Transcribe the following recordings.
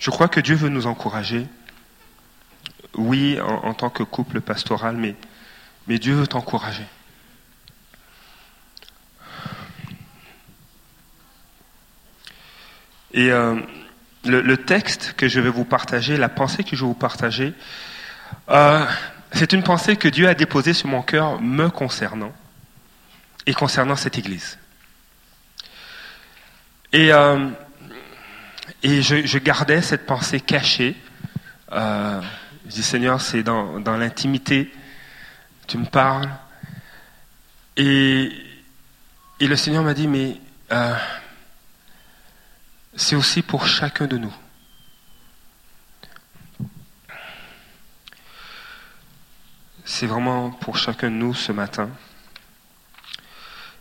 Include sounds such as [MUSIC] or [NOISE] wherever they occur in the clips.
Je crois que Dieu veut nous encourager. Oui, en, tant que couple pastoral, mais, Dieu veut t'encourager. Et euh, le, texte que je vais vous partager, la pensée que je vais vous partager, euh, c'est une pensée que Dieu a déposée sur mon cœur me concernant et concernant cette Église. Et, euh, et je, gardais cette pensée cachée. Euh, je dis Seigneur, c'est dans, l'intimité, tu me parles. Et, et le Seigneur m'a dit, mais euh, c'est aussi pour chacun de nous. C'est vraiment pour chacun de nous ce matin.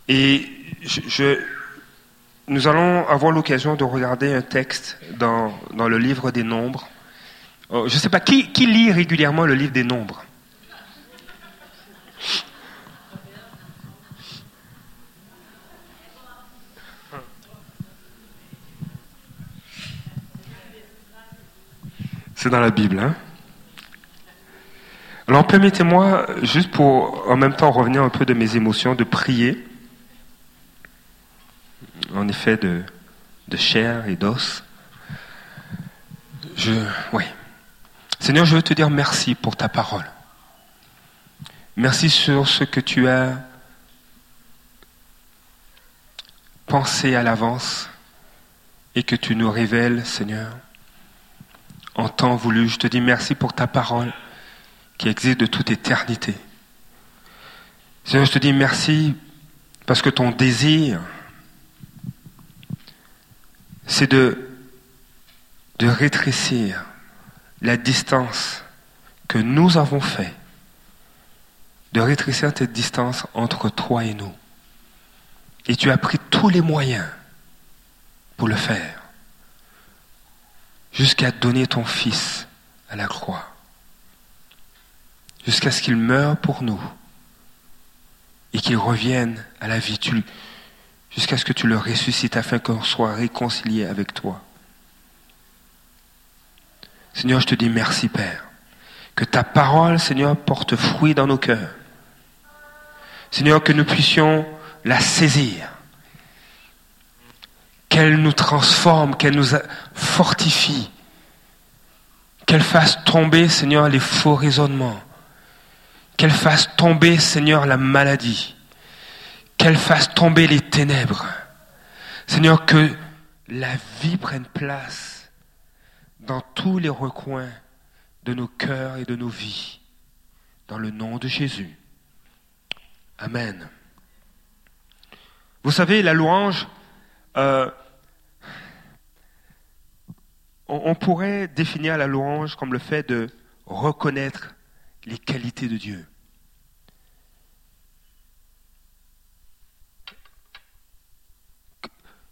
Et je, nous allons avoir l'occasion de regarder un texte dans, le livre des Nombres. Oh, je ne sais pas, qui, qui lit régulièrement le livre des Nombres? C'est dans la Bible. Hein? Alors permettez-moi, juste pour en même temps revenir un peu de mes émotions, de prier en effet de, chair et d'os. Je, oui. Seigneur, je veux te dire merci pour ta parole. Merci sur ce que tu as pensé à l'avance et que tu nous révèles, Seigneur, en temps voulu. Je te dis merci pour ta parole qui existe de toute éternité. Seigneur, je te dis merci parce que ton désir, c'est de, rétrécir la distance que nous avons fait, de rétrécir cette distance entre toi et nous. Et tu as pris tous les moyens pour le faire, jusqu'à donner ton Fils à la croix, jusqu'à ce qu'il meure pour nous et qu'il revienne à la vie. Jusqu'à ce que tu le ressuscites afin qu'on soit réconcilié avec toi. Seigneur, je te dis merci, Père. Que ta parole, Seigneur, porte fruit dans nos cœurs. Seigneur, que nous puissions la saisir. Qu'elle nous transforme, qu'elle nous fortifie. Qu'elle fasse tomber, Seigneur, les faux raisonnements. Qu'elle fasse tomber, Seigneur, la maladie qu'elle fasse tomber les ténèbres. Seigneur, que la vie prenne place dans tous les recoins de nos cœurs et de nos vies. Dans le nom de Jésus. Amen. Vous savez, la louange, euh, on pourrait définir la louange comme le fait de reconnaître les qualités de Dieu.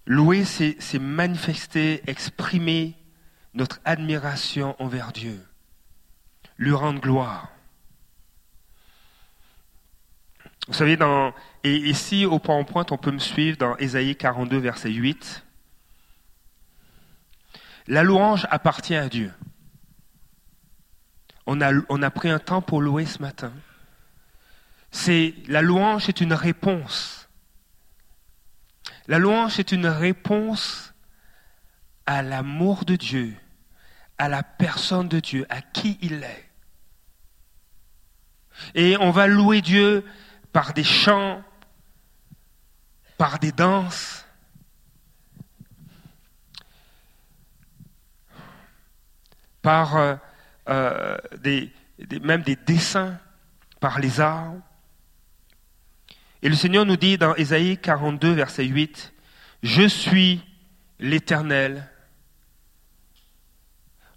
Louer, c'est manifester, exprimer notre admiration envers Dieu, lui rendre gloire. Vous savez, ici, au point en pointe, on peut me suivre dans Ésaïe 42, verset 8. La louange appartient à Dieu. On a, on a pris un temps pour louer ce matin. C'est, la louange est une réponse la louange est une réponse à l'amour de Dieu, à la personne de Dieu, à qui il est. Et on va louer Dieu par des chants, par des danses, par euh, euh, même des dessins, par les arts. Et le Seigneur nous dit dans Ésaïe 42, verset 8, Je suis l'Éternel,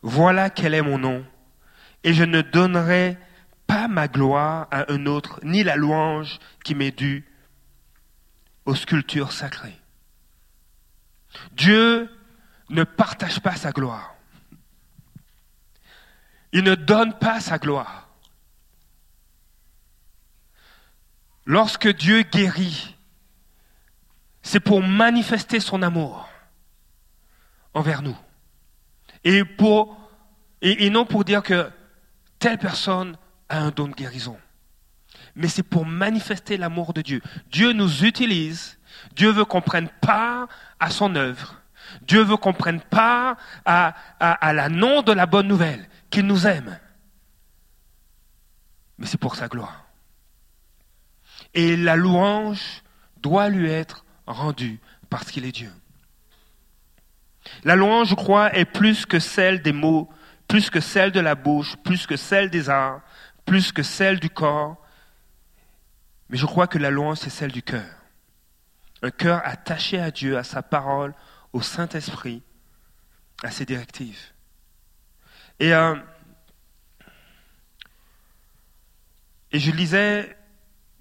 voilà quel est mon nom, et je ne donnerai pas ma gloire à un autre, ni la louange qui m'est due aux sculptures sacrées. Dieu ne partage pas sa gloire. Il ne donne pas sa gloire. Lorsque Dieu guérit, c'est pour manifester son amour envers nous. Et, non pour dire que telle personne a un don de guérison. Mais c'est pour manifester l'amour de Dieu. Dieu nous utilise. Dieu veut qu'on prenne part à son œuvre. Dieu veut qu'on prenne part à, à, à la nom de la bonne nouvelle, qu'il nous aime. Mais c'est pour sa gloire. Et la louange doit lui être rendue parce qu'il est Dieu. La louange, je crois, est plus que celle des mots, plus que celle de la bouche, plus que celle des arts, plus que celle du corps. Mais je crois que la louange, c'est celle du cœur. Un cœur attaché à Dieu, à sa parole, au Saint-Esprit, à ses directives. Et, euh, et je lisais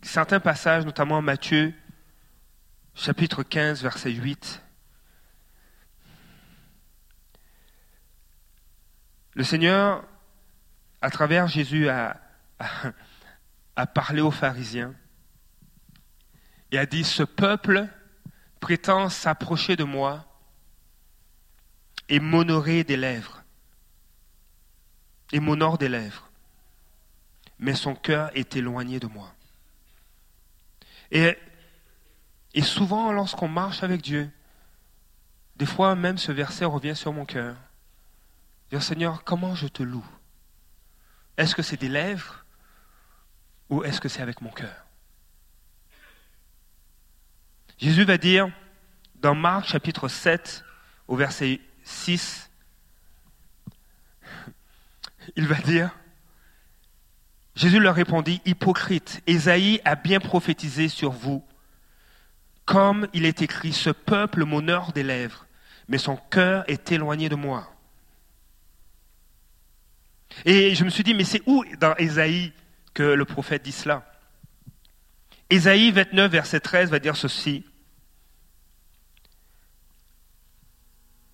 certains passages, notamment Matthieu, chapitre 15, verset 8. Le Seigneur, à travers Jésus, a, a, parlé aux pharisiens et a dit, ce peuple prétend s'approcher de moi et m'honorer des lèvres, et m'honore des lèvres, mais son cœur est éloigné de moi. Et, souvent, lorsqu'on marche avec Dieu, des fois même ce verset revient sur mon cœur. Dire Seigneur, comment je te loue? Est-ce que c'est des lèvres ou est-ce que c'est avec mon cœur? Jésus va dire dans Marc chapitre 7 au verset 6, il va dire, Jésus leur répondit, Hypocrite, Ésaïe a bien prophétisé sur vous, comme il est écrit, ce peuple m'honore des lèvres, mais son cœur est éloigné de moi. Et je me suis dit, mais c'est où dans Ésaïe que le prophète dit cela? Ésaïe 29, verset 13 va dire ceci.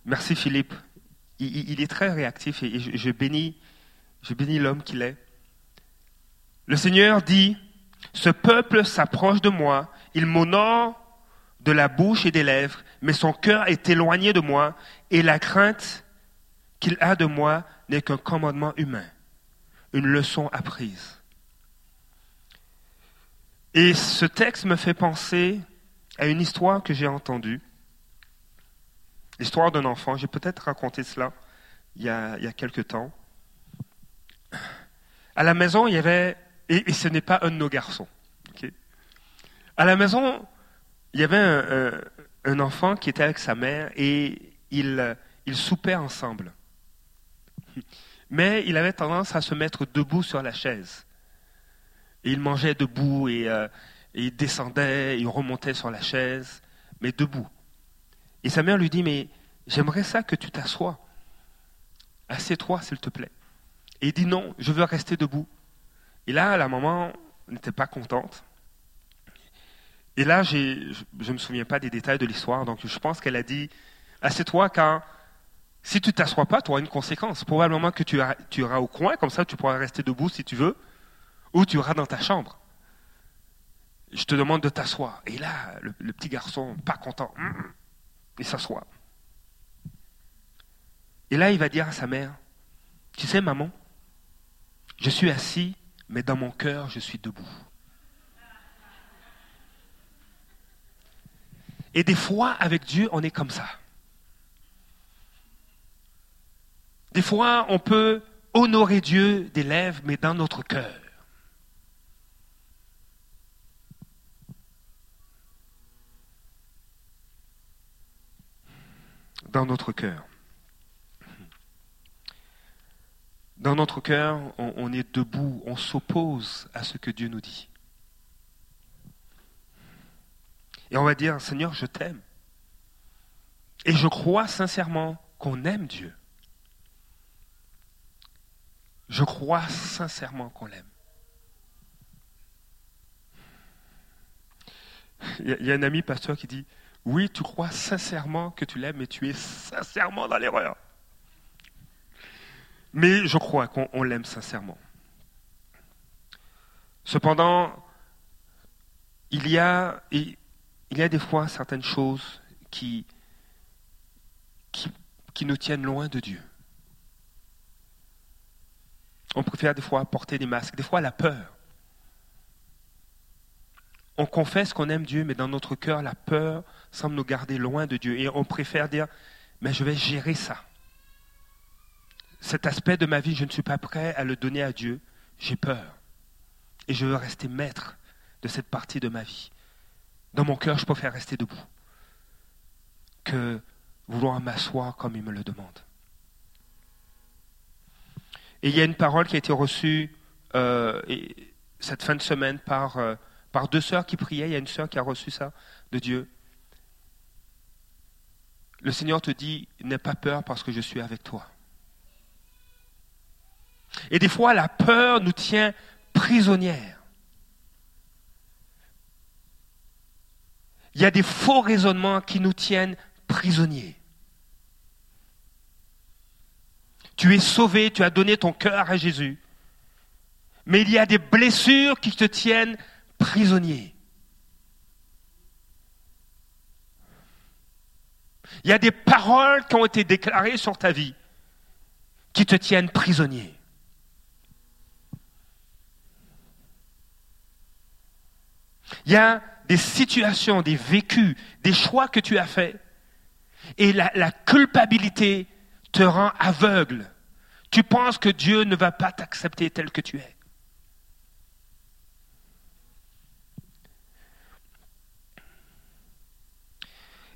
Merci Philippe. Il, est très réactif et je, bénis, je bénis l'homme qu'il est. Le Seigneur dit, ce peuple s'approche de moi, il m'honore de la bouche et des lèvres, mais son cœur est éloigné de moi et la crainte qu'il a de moi n'est qu'un commandement humain, une leçon apprise. Et ce texte me fait penser à une histoire que j'ai entendue, l'histoire d'un enfant. J'ai peut-être raconté cela il y, a, a quelque temps. À la maison, il y avait, et, ce n'est pas un de nos garçons. À la maison, il y avait un, enfant qui était avec sa mère et ils, ils soupaient ensemble [LAUGHS] mais il avait tendance à se mettre debout sur la chaise. Et il mangeait debout et, euh, il descendait, il remontait sur la chaise, mais debout. Et sa mère lui dit, mais j'aimerais ça que tu t'assoies. Assieds-toi, s'il te plaît. Et il dit, non, je veux rester debout. Et là, la maman n'était pas contente. Et là, je ne me souviens pas des détails de l'histoire, donc je pense qu'elle a dit, assieds-toi quand si tu t'assois pas, tu auras une conséquence. Probablement que tu, iras au coin, comme ça tu pourras rester debout si tu veux, ou tu iras dans ta chambre. Je te demande de t'asseoir. Et là, le, petit garçon, pas content, hum, hum, il s'assoit. Et là, il va dire à sa mère, tu sais, maman, je suis assis, mais dans mon cœur, je suis debout. Et des fois, avec Dieu, on est comme ça. Des fois, on peut honorer Dieu des lèvres, mais dans notre cœur. Dans notre cœur. Dans notre cœur, on, est debout, on s'oppose à ce que Dieu nous dit. Et on va dire, Seigneur, je t'aime. Et je crois sincèrement qu'on aime Dieu. Je crois sincèrement qu'on l'aime. Il y a un ami pasteur qui dit, oui, tu crois sincèrement que tu l'aimes, mais tu es sincèrement dans l'erreur. Mais je crois qu'on l'aime sincèrement. Cependant, il y a, des fois certaines choses qui, qui, qui nous tiennent loin de Dieu. On préfère des fois porter des masques, des fois la peur. On confesse qu'on aime Dieu, mais dans notre cœur, la peur semble nous garder loin de Dieu. Et on préfère dire, mais je vais gérer ça. Cet aspect de ma vie, je ne suis pas prêt à le donner à Dieu. J'ai peur. Et je veux rester maître de cette partie de ma vie. Dans mon cœur, je préfère rester debout que vouloir m'asseoir comme il me le demande. Et il y a une parole qui a été reçue euh, cette fin de semaine par, euh, par deux sœurs qui priaient. Il y a une sœur qui a reçu ça de Dieu. Le Seigneur te dit, n'aie pas peur parce que je suis avec toi. Et des fois, la peur nous tient prisonnières. Il y a des faux raisonnements qui nous tiennent prisonniers. Tu es sauvé, tu as donné ton cœur à Jésus. Mais il y a des blessures qui te tiennent prisonnier. Il y a des paroles qui ont été déclarées sur ta vie qui te tiennent prisonnier. Il y a des situations, des vécus, des choix que tu as faits. Et la, culpabilité te rend aveugle. Tu penses que Dieu ne va pas t'accepter tel que tu es.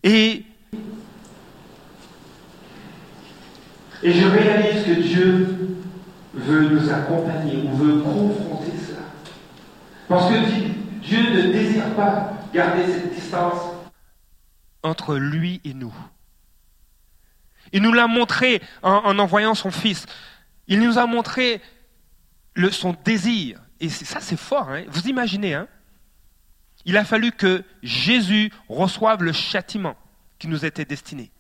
Et, et je réalise que Dieu veut nous accompagner ou veut confronter cela. Parce que Dieu ne désire pas garder cette distance entre lui et nous. Il nous l'a montré en, envoyant son Fils. Il nous a montré son désir. Et ça, c'est fort. Hein. Vous imaginez, hein il a fallu que Jésus reçoive le châtiment qui nous était destiné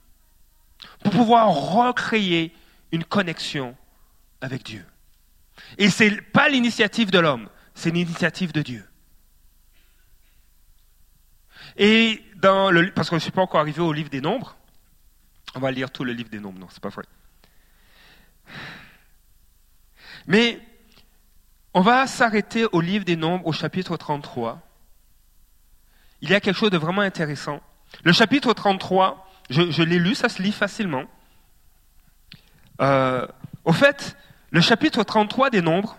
pour pouvoir recréer une connexion avec Dieu. Et ce n'est pas l'initiative de l'homme, c'est l'initiative de Dieu. Et dans le, parce que je ne suis pas encore arrivé au livre des nombres, on va lire tout le livre des nombres, non, c'est pas vrai. Mais on va s'arrêter au livre des nombres, au chapitre 33. Il y a quelque chose de vraiment intéressant. Le chapitre 33, je, l'ai lu, ça se lit facilement. Euh, au fait, le chapitre 33 des nombres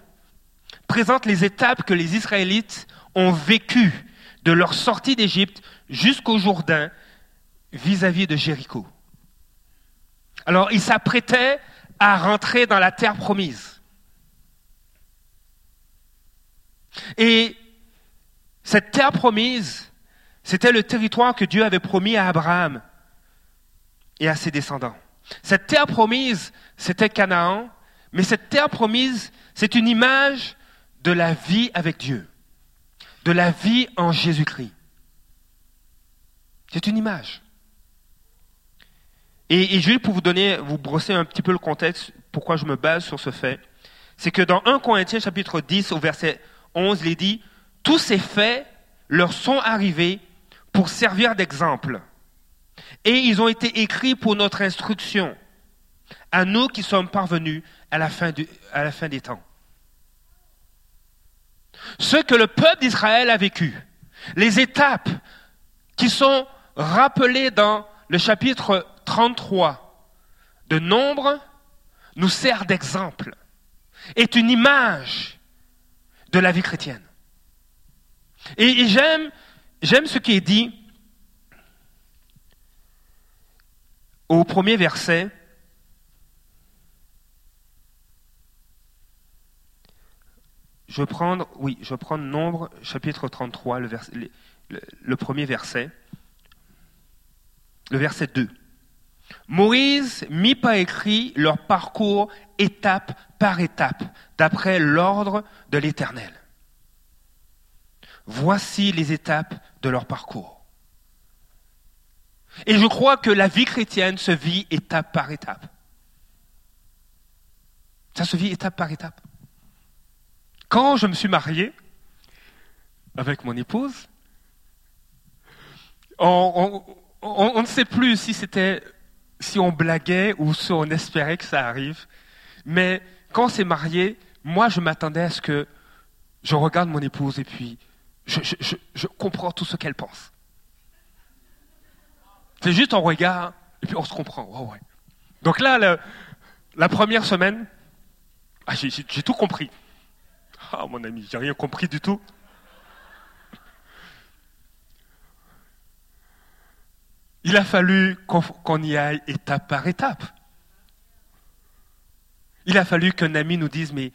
présente les étapes que les Israélites ont vécues de leur sortie d'Égypte jusqu'au Jourdain vis-à-vis de Jéricho. Alors, ils s'apprêtaient à rentrer dans la terre promise. Et cette terre promise, c'était le territoire que Dieu avait promis à Abraham et à ses descendants. Cette terre promise, c'était Canaan, mais cette terre promise, c'est une image de la vie avec Dieu de la vie en Jésus-Christ. C'est une image. Et, je vais pour vous donner, vous brosser un petit peu le contexte, pourquoi je me base sur ce fait. C'est que dans 1 Corinthiens chapitre 10 au verset 11, il est dit, tous ces faits leur sont arrivés pour servir d'exemple. Et ils ont été écrits pour notre instruction, à nous qui sommes parvenus à la fin des temps ce que le peuple d'Israël a vécu, les étapes qui sont rappelées dans le chapitre 33 de Nombre, nous sert d'exemple, est une image de la vie chrétienne. Et, j'aime, j'aime ce qui est dit au premier verset Je vais prendre, oui, je Nombre, chapitre 33, le, le, premier verset. Le verset 2. Moïse mit par écrit leur parcours étape par étape, d'après l'ordre de l'Éternel. Voici les étapes de leur parcours. Et je crois que la vie chrétienne se vit étape par étape. Ça se vit étape par étape. Quand je me suis marié avec mon épouse, on, ne sait plus si c'était si on blaguait ou si on espérait que ça arrive. Mais quand on s'est marié, moi, je m'attendais à ce que je regarde mon épouse et puis je, je comprends tout ce qu'elle pense. C'est juste en regard et puis on se comprend. Donc là, la première semaine, ah, j'ai tout compris. Ah, mon ami, j'ai rien compris du tout. Il a fallu qu'on y aille étape par étape. Il a fallu qu'un ami nous dise, mais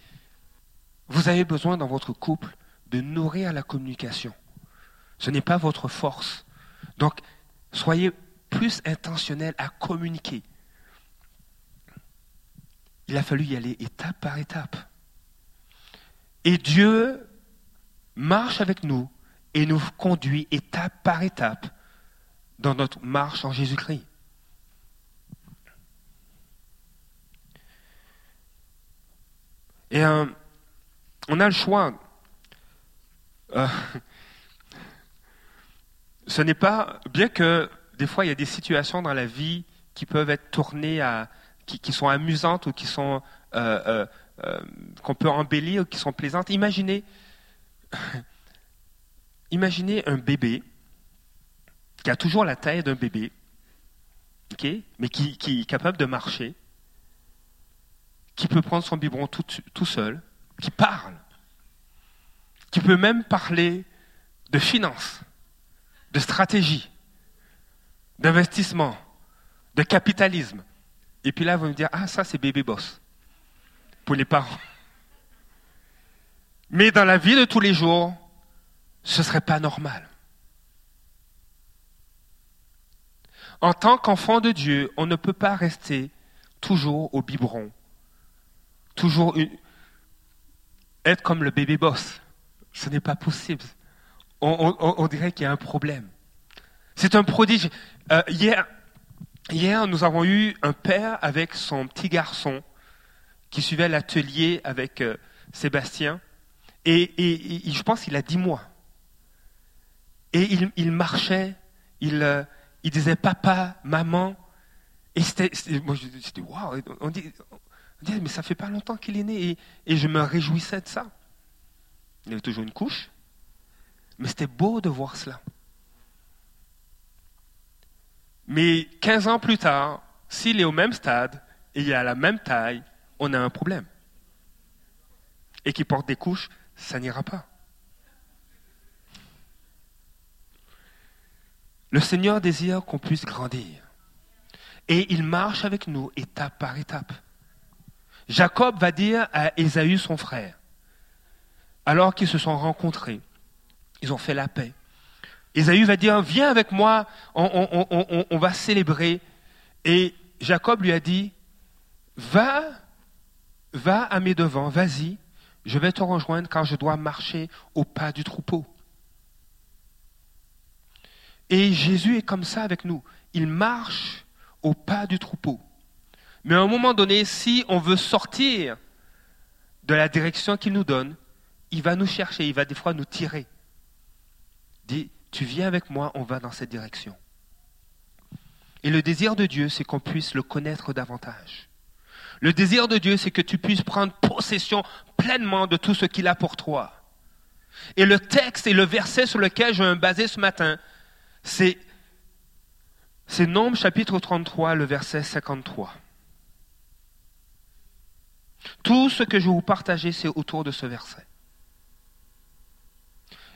vous avez besoin dans votre couple de nourrir la communication. Ce n'est pas votre force. Donc, soyez plus intentionnel à communiquer. Il a fallu y aller étape par étape. Et Dieu marche avec nous et nous conduit étape par étape dans notre marche en Jésus-Christ. Et euh, on a le choix. Euh, ce n'est pas, bien que des fois il y a des situations dans la vie qui peuvent être tournées à, qui, sont amusantes ou qui sont euh, qu'on peut embellir qui sont plaisantes. Imaginez, [LAUGHS] imaginez un bébé qui a toujours la taille d'un bébé, mais qui, est capable de marcher, qui peut prendre son biberon tout, tout seul, qui parle, qui peut même parler de finances, de stratégie, d'investissement, de capitalisme. Et puis là, vous me dire, ah, ça, c'est bébé boss pour les parents. Mais dans la vie de tous les jours, ce ne serait pas normal. En tant qu'enfant de Dieu, on ne peut pas rester toujours au biberon, toujours être comme le bébé boss. Ce n'est pas possible. On, dirait qu'il y a un problème. C'est un prodige. Euh, hier, hier, nous avons eu un père avec son petit garçon qui suivait l'atelier avec euh, Sébastien. Et, je pense qu'il a dix mois. Et il, marchait, il, euh, il disait papa, maman. Et c'était, moi waouh, on dit, mais ça fait pas longtemps qu'il est né. Et, je me réjouissais de ça. Il avait toujours une couche. Mais c'était beau de voir cela. Mais 15 ans plus tard, s'il est au même stade et il a la même taille, on a un problème. Et qu'il porte des couches, ça n'ira pas. Le Seigneur désire qu'on puisse grandir. Et il marche avec nous étape par étape. Jacob va dire à Ésaü, son frère, alors qu'ils se sont rencontrés, ils ont fait la paix. Ésaü va dire, viens avec moi, on, on va célébrer. Et Jacob lui a dit, va, va à mes devants, vas-y, je vais te rejoindre car je dois marcher au pas du troupeau. Et Jésus est comme ça avec nous. Il marche au pas du troupeau. Mais à un moment donné, si on veut sortir de la direction qu'il nous donne, il va nous chercher, il va des fois nous tirer. Dit, tu viens avec moi, on va dans cette direction. Et le désir de Dieu, c'est qu'on puisse le connaître davantage. Le désir de Dieu, c'est que tu puisses prendre possession pleinement de tout ce qu'il a pour toi. Et le texte et le verset sur lequel je vais me baser ce matin, c'est, c'est Nombre chapitre 33, le verset 53. Tout ce que je vais vous partager, c'est autour de ce verset.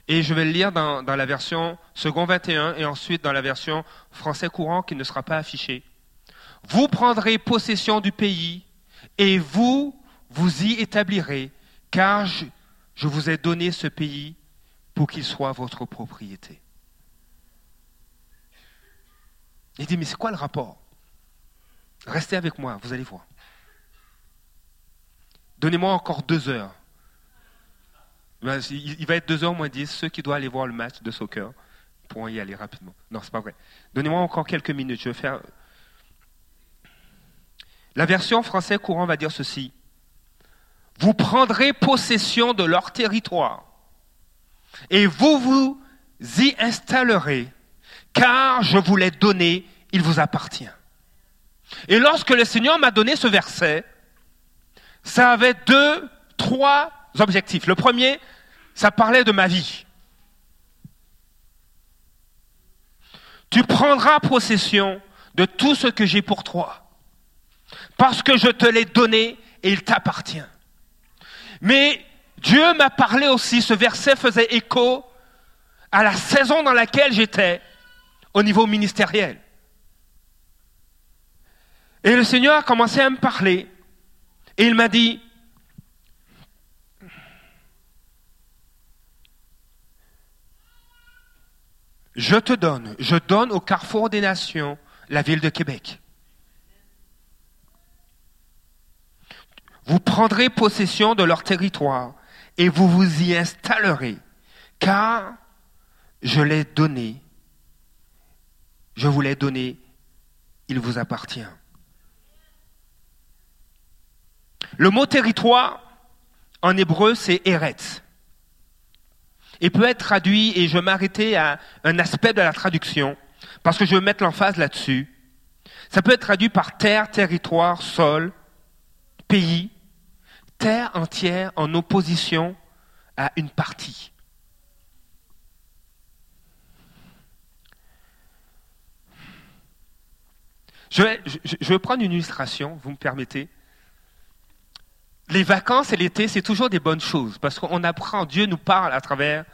Et je vais le lire dans, dans, la version second 21 et ensuite dans la version français courant qui ne sera pas affichée. Vous prendrez possession du pays et vous vous y établirez, car je, je vous ai donné ce pays pour qu'il soit votre propriété. Il dit, mais c'est quoi le rapport? Restez avec moi, vous allez voir. Donnez-moi encore deux heures. Ben, il va être deux heures moins dix. Ceux qui doivent aller voir le match de soccer pourront y aller rapidement. Non, c'est pas vrai. Donnez-moi encore quelques minutes. Je vais faire. La version français courant va dire ceci. Vous prendrez possession de leur territoire et vous vous y installerez car je vous l'ai donné, il vous appartient. Et lorsque le Seigneur m'a donné ce verset, ça avait deux trois objectifs. Le premier, ça parlait de ma vie. Tu prendras possession de tout ce que j'ai pour toi, parce que je te l'ai donné et il t'appartient. Mais Dieu m'a parlé aussi, ce verset faisait écho à la saison dans laquelle j'étais au niveau ministériel. Et le Seigneur a commencé à me parler et il m'a dit, je te donne, je donne au carrefour des nations la ville de Québec. Vous prendrez possession de leur territoire et vous vous y installerez, car je l'ai donné, je vous l'ai donné, il vous appartient. Le mot territoire, en hébreu, c'est Eretz. Et peut être traduit, et je vais m'arrêter à un aspect de la traduction, parce que je veux mettre l'emphase là-dessus. Ça peut être traduit par terre, territoire, sol, pays, terre entière en opposition à une partie. Je vais, prendre une illustration, vous me permettez les vacances et l'été, c'est toujours des bonnes choses parce qu'on apprend, Dieu nous parle à travers,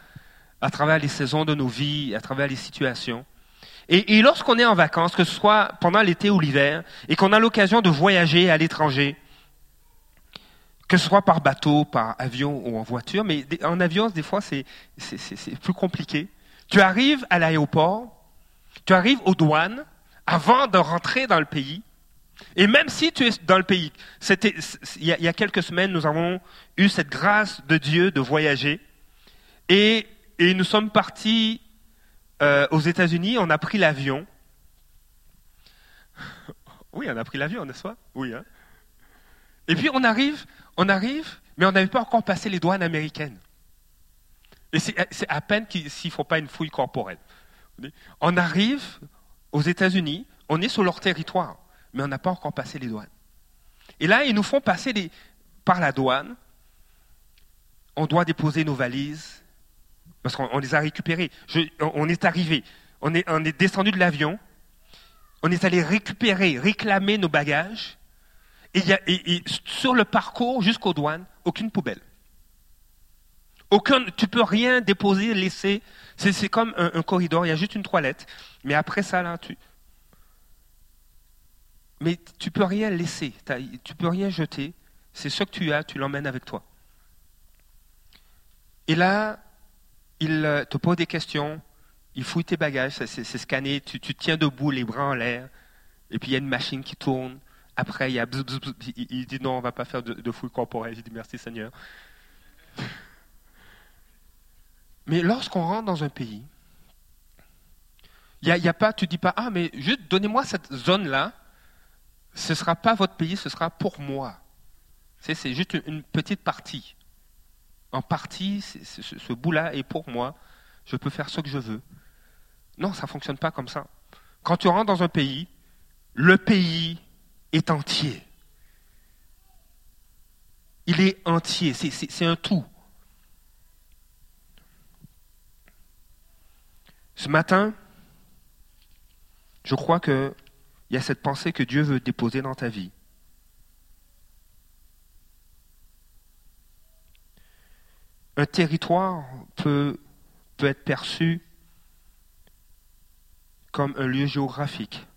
à travers les saisons de nos vies, à travers les situations. Et, lorsqu'on est en vacances, que ce soit pendant l'été ou l'hiver, et qu'on a l'occasion de voyager à l'étranger, que ce soit par bateau, par avion ou en voiture, mais en avion, des fois, c'est plus compliqué. Tu arrives à l'aéroport, tu arrives aux douanes, avant de rentrer dans le pays, et même si tu es dans le pays, il y, a, quelques semaines, nous avons eu cette grâce de Dieu de voyager. Et, nous sommes partis euh, aux États-Unis, on a pris l'avion. [LAUGHS] Oui, on a pris l'avion, n'est-ce pas? Oui. Hein et puis on arrive, on arrive, mais on n'avait pas encore passé les douanes américaines. Et c'est à peine s'il ne faut pas une fouille corporelle. On arrive aux États-Unis, on est sur leur territoire mais on n'a pas encore passé les douanes. Et là, ils nous font passer par la douane. On doit déposer nos valises, parce qu'on les a récupérées. on est arrivé, on est, on est descendu de l'avion, on est allé récupérer, réclamer nos bagages, et, sur le parcours jusqu'aux douanes, aucune poubelle. Aucun, tu peux rien déposer, laisser. C'est comme un, corridor, il y a juste une toilette. Mais après ça, là, tu, mais tu peux rien laisser, tu peux rien jeter. C'est ce que tu as, tu l'emmènes avec toi. Et là, il euh, te pose des questions, il fouille tes bagages, c'est scanné, tu, tiens debout, les bras en l'air, et puis il y a une machine qui tourne. Après, il, dit non, on va pas faire de, de fouille corporelle. J'ai dit merci Seigneur. Mais lorsqu'on rentre dans un pays, il y a, pas, tu dis pas, ah, mais juste donnez-moi cette zone-là, ce ne sera pas votre pays, ce sera pour moi. C'est juste une petite partie. En partie, ce bout-là est pour moi. Je peux faire ce que je veux. Non, ça ne fonctionne pas comme ça. Quand tu rentres dans un pays, le pays est entier. Il est entier, c'est un tout. Ce matin, je crois que il y a cette pensée que Dieu veut déposer dans ta vie. Un territoire peut, peut être perçu comme un lieu géographique.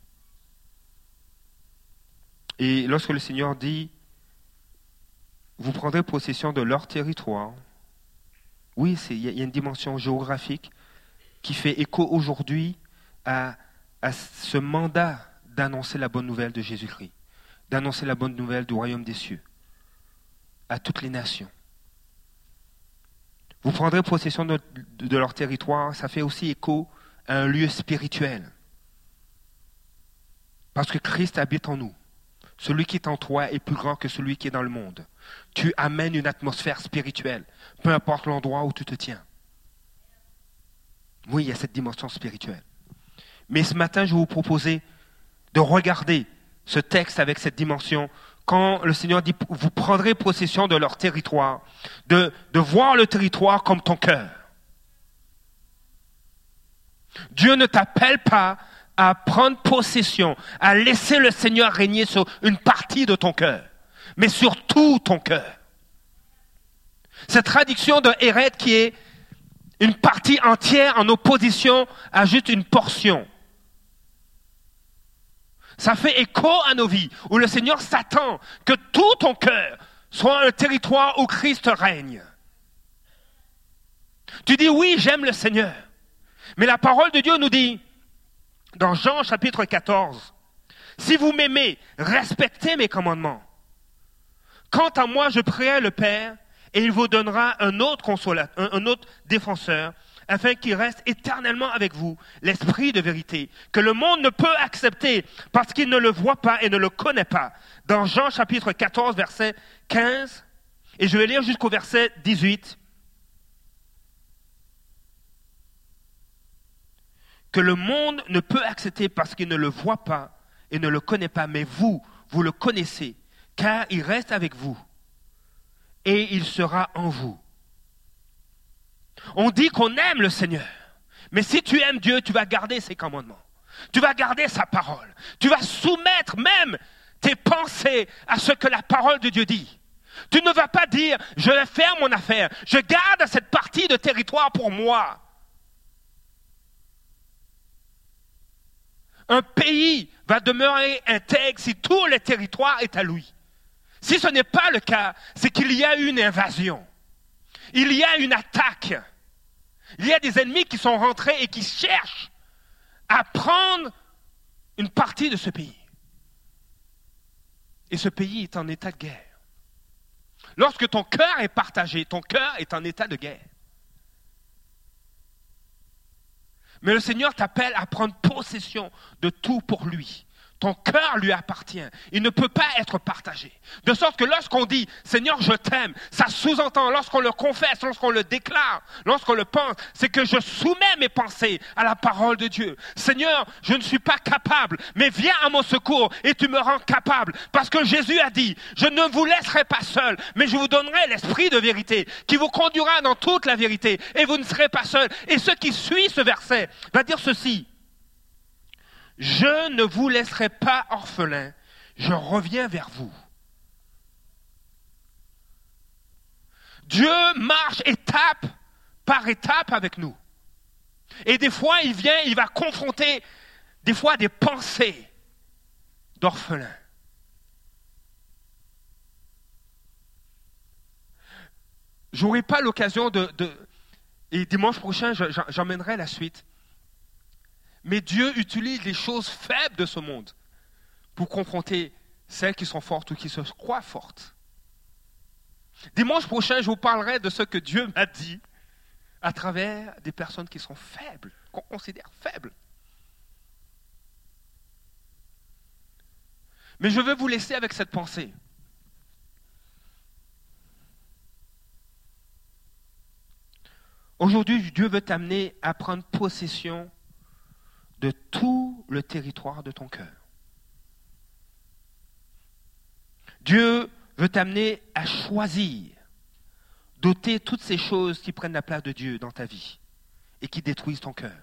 Et lorsque le Seigneur dit, vous prendrez possession de leur territoire, oui, il y, a une dimension géographique qui fait écho aujourd'hui à, à ce mandat d'annoncer la bonne nouvelle de Jésus-Christ, d'annoncer la bonne nouvelle du royaume des cieux à toutes les nations. Vous prendrez possession de, leur territoire, ça fait aussi écho à un lieu spirituel. Parce que Christ habite en nous. Celui qui est en toi est plus grand que celui qui est dans le monde. Tu amènes une atmosphère spirituelle, peu importe l'endroit où tu te tiens. Oui, il y a cette dimension spirituelle. Mais ce matin, je vais vous proposer de regarder ce texte avec cette dimension quand le Seigneur dit, vous prendrez possession de leur territoire, de, voir le territoire comme ton cœur. Dieu ne t'appelle pas à prendre possession, à laisser le Seigneur régner sur une partie de ton cœur, mais sur tout ton cœur. Cette traduction de Héret qui est une partie entière en opposition à juste une portion. Ça fait écho à nos vies, où le Seigneur s'attend que tout ton cœur soit un territoire où Christ règne. Tu dis oui, j'aime le Seigneur. Mais la parole de Dieu nous dit, dans Jean chapitre 14, si vous m'aimez, respectez mes commandements. Quant à moi, je prie le Père, et il vous donnera un autre consolateur, un autre défenseur, afin qu'il reste éternellement avec vous, l'esprit de vérité, que le monde ne peut accepter parce qu'il ne le voit pas et ne le connaît pas. Dans Jean chapitre 14, verset 15, et je vais lire jusqu'au verset 18, le monde ne peut accepter parce qu'il ne le voit pas et ne le connaît pas, mais vous, vous le connaissez, car il reste avec vous et il sera en vous. On dit qu'on aime le Seigneur, mais si tu aimes Dieu, tu vas garder ses commandements, tu vas garder sa parole, tu vas soumettre même tes pensées à ce que la parole de Dieu dit. Tu ne vas pas dire, je vais faire mon affaire, je garde cette partie de territoire pour moi. Un pays va demeurer intègre si tout le territoire est à lui. Si ce n'est pas le cas, c'est qu'il y a une invasion. Il y a une attaque. Il y a des ennemis qui sont rentrés et qui cherchent à prendre une partie de ce pays. Et ce pays est en état de guerre. Lorsque ton cœur est partagé, ton cœur est en état de guerre. Mais le Seigneur t'appelle à prendre possession de tout pour lui. Ton cœur lui appartient. Il ne peut pas être partagé. De sorte que lorsqu'on dit Seigneur, je t'aime, ça sous-entend, lorsqu'on le confesse, lorsqu'on le déclare, lorsqu'on le pense, c'est que je soumets mes pensées à la parole de Dieu. Seigneur, je ne suis pas capable, mais viens à mon secours et tu me rends capable. Parce que Jésus a dit, je ne vous laisserai pas seul, mais je vous donnerai l'esprit de vérité qui vous conduira dans toute la vérité et vous ne serez pas seul. Et ce qui suit ce verset va dire ceci. Je ne vous laisserai pas orphelin, je reviens vers vous. Dieu marche étape par étape avec nous. Et des fois, il vient, il va confronter des fois des pensées d'orphelins. J'aurai pas l'occasion de, de, Et dimanche prochain, j'emmènerai la suite. Mais Dieu utilise les choses faibles de ce monde pour confronter celles qui sont fortes ou qui se croient fortes. Dimanche prochain, je vous parlerai de ce que Dieu m'a dit à travers des personnes qui sont faibles, qu'on considère faibles. Mais je veux vous laisser avec cette pensée. Aujourd'hui, Dieu veut t'amener à prendre possession de tout le territoire de ton cœur. Dieu veut t'amener à choisir d'ôter toutes ces choses qui prennent la place de Dieu dans ta vie et qui détruisent ton cœur.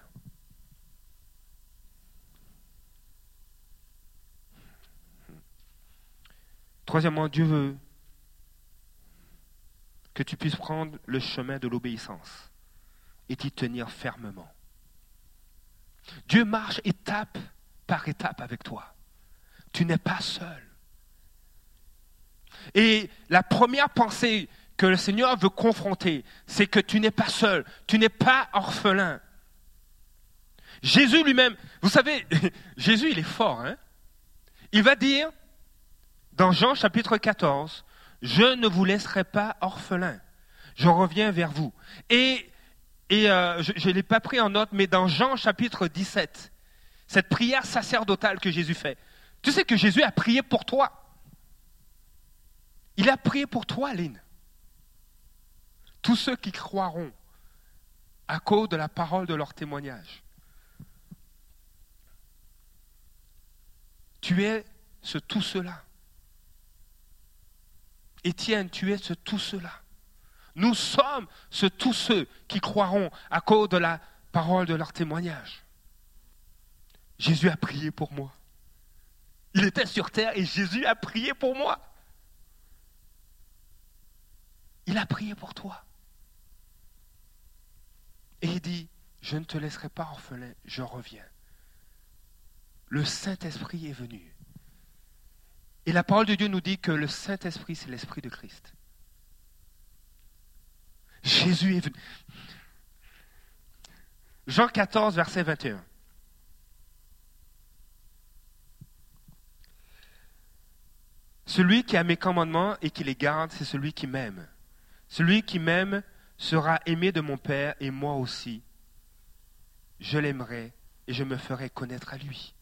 Troisièmement, Dieu veut que tu puisses prendre le chemin de l'obéissance et t'y tenir fermement. Dieu marche étape par étape avec toi. Tu n'es pas seul. Et la première pensée que le Seigneur veut confronter, c'est que tu n'es pas seul, tu n'es pas orphelin. Jésus lui-même, vous savez, [LAUGHS] Jésus, il est fort. Hein il va dire, dans Jean chapitre 14, je ne vous laisserai pas orphelin, je reviens vers vous. Et et euh, je ne l'ai pas pris en note, mais dans Jean chapitre 17, cette prière sacerdotale que Jésus fait, tu sais que Jésus a prié pour toi. Il a prié pour toi, Lynn. Tous ceux qui croiront à cause de la parole de leur témoignage. Tu es ce tout cela. Étienne, tu es ce tout cela. Nous sommes ce tous ceux qui croiront à cause de la parole de leur témoignage. Jésus a prié pour moi. Il était sur terre et Jésus a prié pour moi. Il a prié pour toi. Et il dit, je ne te laisserai pas orphelin, je reviens. Le Saint-Esprit est venu. Et la parole de Dieu nous dit que le Saint-Esprit, c'est l'Esprit de Christ. Jésus est venu. Jean 14, verset 21. Celui qui a mes commandements et qui les garde, c'est celui qui m'aime. Celui qui m'aime sera aimé de mon Père et moi aussi. Je l'aimerai et je me ferai connaître à lui.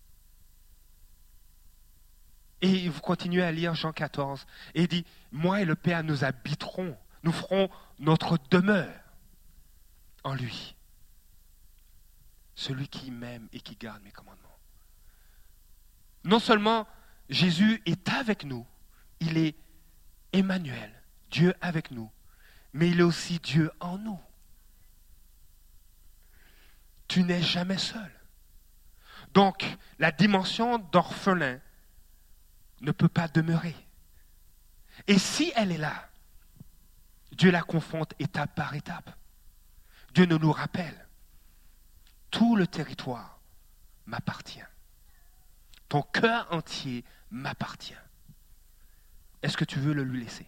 Et vous continuez à lire Jean 14 et il dit, moi et le Père nous habiterons, nous ferons notre demeure en lui. Celui qui m'aime et qui garde mes commandements. Non seulement Jésus est avec nous, il est Emmanuel, Dieu avec nous, mais il est aussi Dieu en nous. Tu n'es jamais seul. Donc, la dimension d'orphelin ne peut pas demeurer. Et si elle est là, Dieu la confronte étape par étape. Dieu nous nous rappelle, tout le territoire m'appartient. Ton cœur entier m'appartient. Est-ce que tu veux le lui laisser?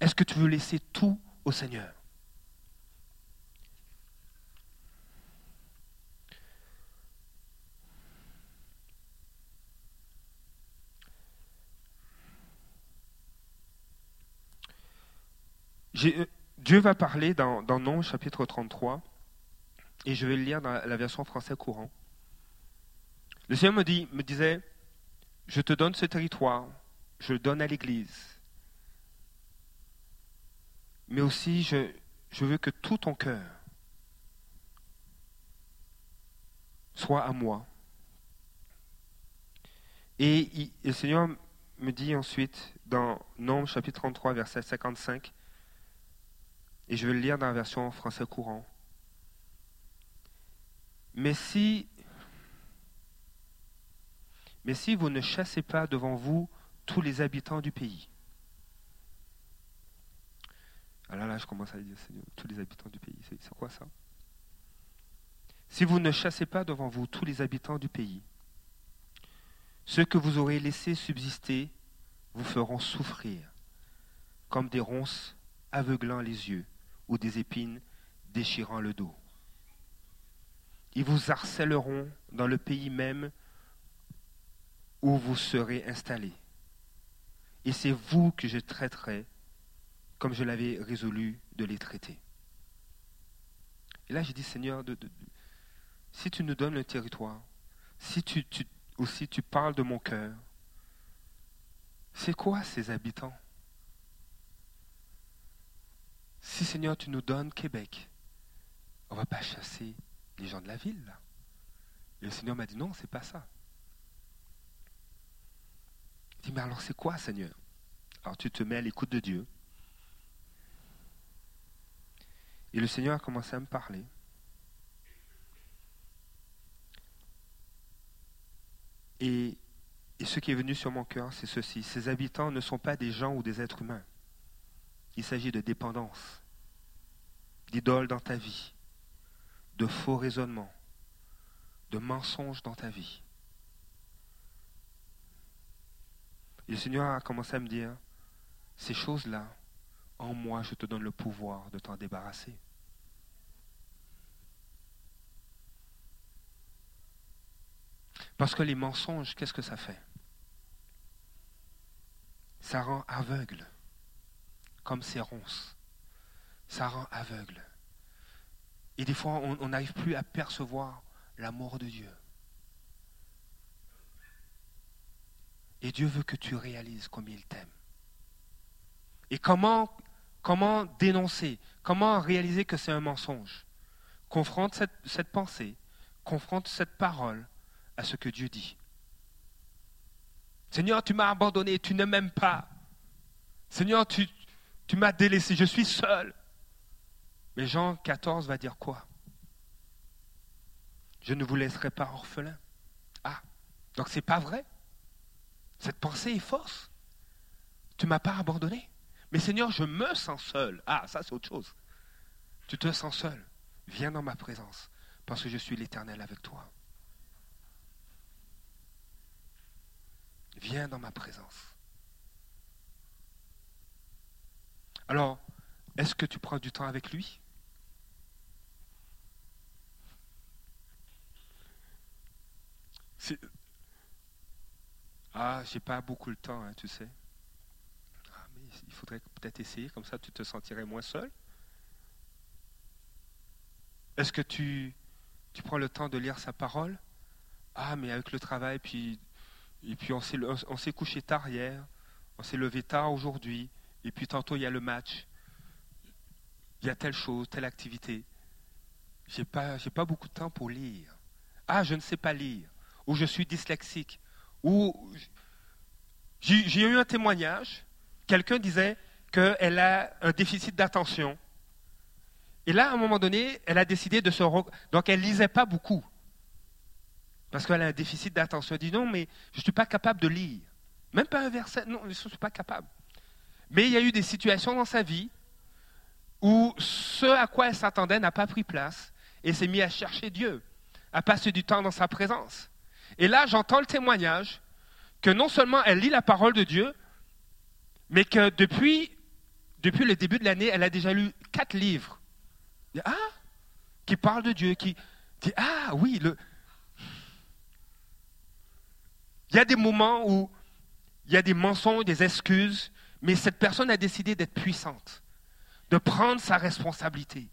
Est-ce que tu veux laisser tout au Seigneur? Dieu va parler dans, dans Nom chapitre 33, et je vais le lire dans la version française courant. Le Seigneur me, dit, disait, je te donne ce territoire, je le donne à l'Église, mais aussi je, veux que tout ton cœur soit à moi. Et, le Seigneur me dit ensuite, dans Nom chapitre 33, verset 55, et je vais le lire dans la version français courant. Mais si, mais si vous ne chassez pas devant vous tous les habitants du pays, alors ah là, je commence à dire, tous les habitants du pays, c'est quoi ça? Si vous ne chassez pas devant vous tous les habitants du pays, ceux que vous aurez laissés subsister vous feront souffrir, comme des ronces aveuglant les yeux ou des épines déchirant le dos. Ils vous harcèleront dans le pays même où vous serez installés. Et c'est vous que je traiterai comme je l'avais résolu de les traiter. Et là, j'ai dit, Seigneur, si tu nous donnes le territoire, si tu, aussi tu parles de mon cœur, c'est quoi ces habitants? Si Seigneur, tu nous donnes Québec, on ne va pas chasser les gens de la ville. Et le Seigneur m'a dit non, c'est pas ça. Il dit, mais alors c'est quoi, Seigneur? Alors tu te mets à l'écoute de Dieu. Et le Seigneur a commencé à me parler. Et, et ce qui est venu sur mon cœur, c'est ceci. Ces habitants ne sont pas des gens ou des êtres humains. Il s'agit de dépendance, d'idoles dans ta vie, de faux raisonnements, de mensonges dans ta vie. Et le Seigneur a commencé à me dire, ces choses-là, en moi, je te donne le pouvoir de t'en débarrasser. Parce que les mensonges, qu'est-ce que ça fait? Ça rend aveugle comme ces ronces. Ça rend aveugle. Et des fois, on n'arrive plus à percevoir l'amour de Dieu. Et Dieu veut que tu réalises combien il t'aime. Et comment, dénoncer, comment réaliser que c'est un mensonge? Confronte cette, cette pensée, confronte cette parole à ce que Dieu dit. Seigneur, tu m'as abandonné, tu ne m'aimes pas. Seigneur, tu, tu m'as délaissé, je suis seul. Mais Jean 14 va dire quoi? Je ne vous laisserai pas orphelin. Ah, donc c'est pas vrai? Cette pensée est fausse. Tu m'as pas abandonné. Mais Seigneur, je me sens seul. Ah, ça c'est autre chose. Tu te sens seul. Viens dans ma présence, parce que je suis l'Éternel avec toi. Viens dans ma présence. Alors, est-ce que tu prends du temps avec lui? Ah, j'ai pas beaucoup le temps, hein, tu sais. Ah, mais il faudrait peut-être essayer, comme ça tu te sentirais moins seul. Est-ce que tu, prends le temps de lire sa parole? Ah, mais avec le travail, puis, et puis on s'est, on s'est couché tard hier, on s'est levé tard aujourd'hui, et puis tantôt il y a le match, il y a telle chose, telle activité. J'ai pas, j'ai pas beaucoup de temps pour lire. Ah, je ne sais pas lire, ou je suis dyslexique, ou j'ai, eu un témoignage, quelqu'un disait qu'elle a un déficit d'attention. Et là, à un moment donné, elle a décidé de se... Donc, elle lisait pas beaucoup. Parce qu'elle a un déficit d'attention. Elle dit non, mais je ne suis pas capable de lire. Même pas un verset. Non, je ne suis pas capable. Mais il y a eu des situations dans sa vie où ce à quoi elle s'attendait n'a pas pris place et s'est mis à chercher Dieu, à passer du temps dans sa présence. Et là, j'entends le témoignage que non seulement elle lit la parole de Dieu, mais que depuis, depuis le début de l'année, elle a déjà lu quatre livres ah, qui parle de Dieu, qui dit, ah oui, le... il y a des moments où il y a des mensonges, des excuses, mais cette personne a décidé d'être puissante, de prendre sa responsabilité.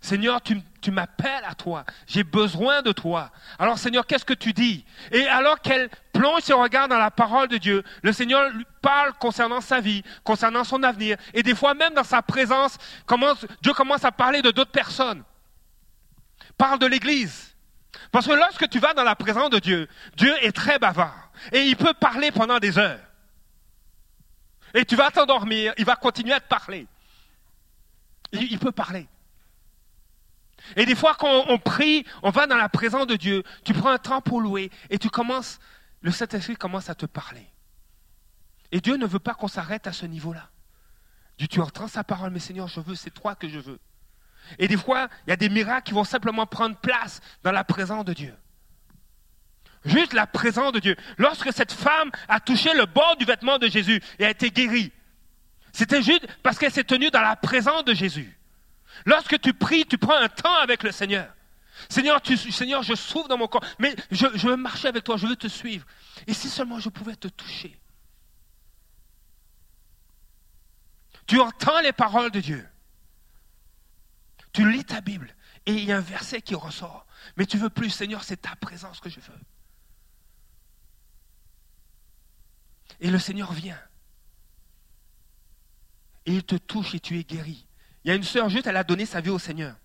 Seigneur, tu, m'appelles à toi. J'ai besoin de toi. Alors Seigneur, qu'est-ce que tu dis? Et alors qu'elle plonge ses regards dans la parole de Dieu, le Seigneur lui parle concernant sa vie, concernant son avenir. Et des fois même dans sa présence, Dieu commence à parler de d'autres personnes. Parle de l'Église. Parce que lorsque tu vas dans la présence de Dieu, Dieu est très bavard. Et il peut parler pendant des heures. Et tu vas t'endormir, il va continuer à te parler. il peut parler. Et des fois, quand on prie, on va dans la présence de Dieu, tu prends un temps pour louer et tu commences, le Saint-Esprit commence à te parler. Et Dieu ne veut pas qu'on s'arrête à ce niveau-là. Dieu, tu entends sa parole, mais Seigneur, je veux, c'est toi que je veux. Et des fois, il y a des miracles qui vont simplement prendre place dans la présence de Dieu. Juste la présence de Dieu. Lorsque cette femme a touché le bord du vêtement de Jésus et a été guérie, c'était juste parce qu'elle s'est tenue dans la présence de Jésus. Lorsque tu pries, tu prends un temps avec le Seigneur. Seigneur, Seigneur, je souffre dans mon corps, mais je, je veux marcher avec toi, je veux te suivre. Et si seulement je pouvais te toucher. Tu entends les paroles de Dieu. Tu lis ta Bible et il y a un verset qui ressort. Mais tu veux plus, Seigneur, c'est ta présence que je veux. Et le Seigneur vient. Et il te touche et tu es guéri. Il y a une sœur juste, elle a donné sa vie au Seigneur.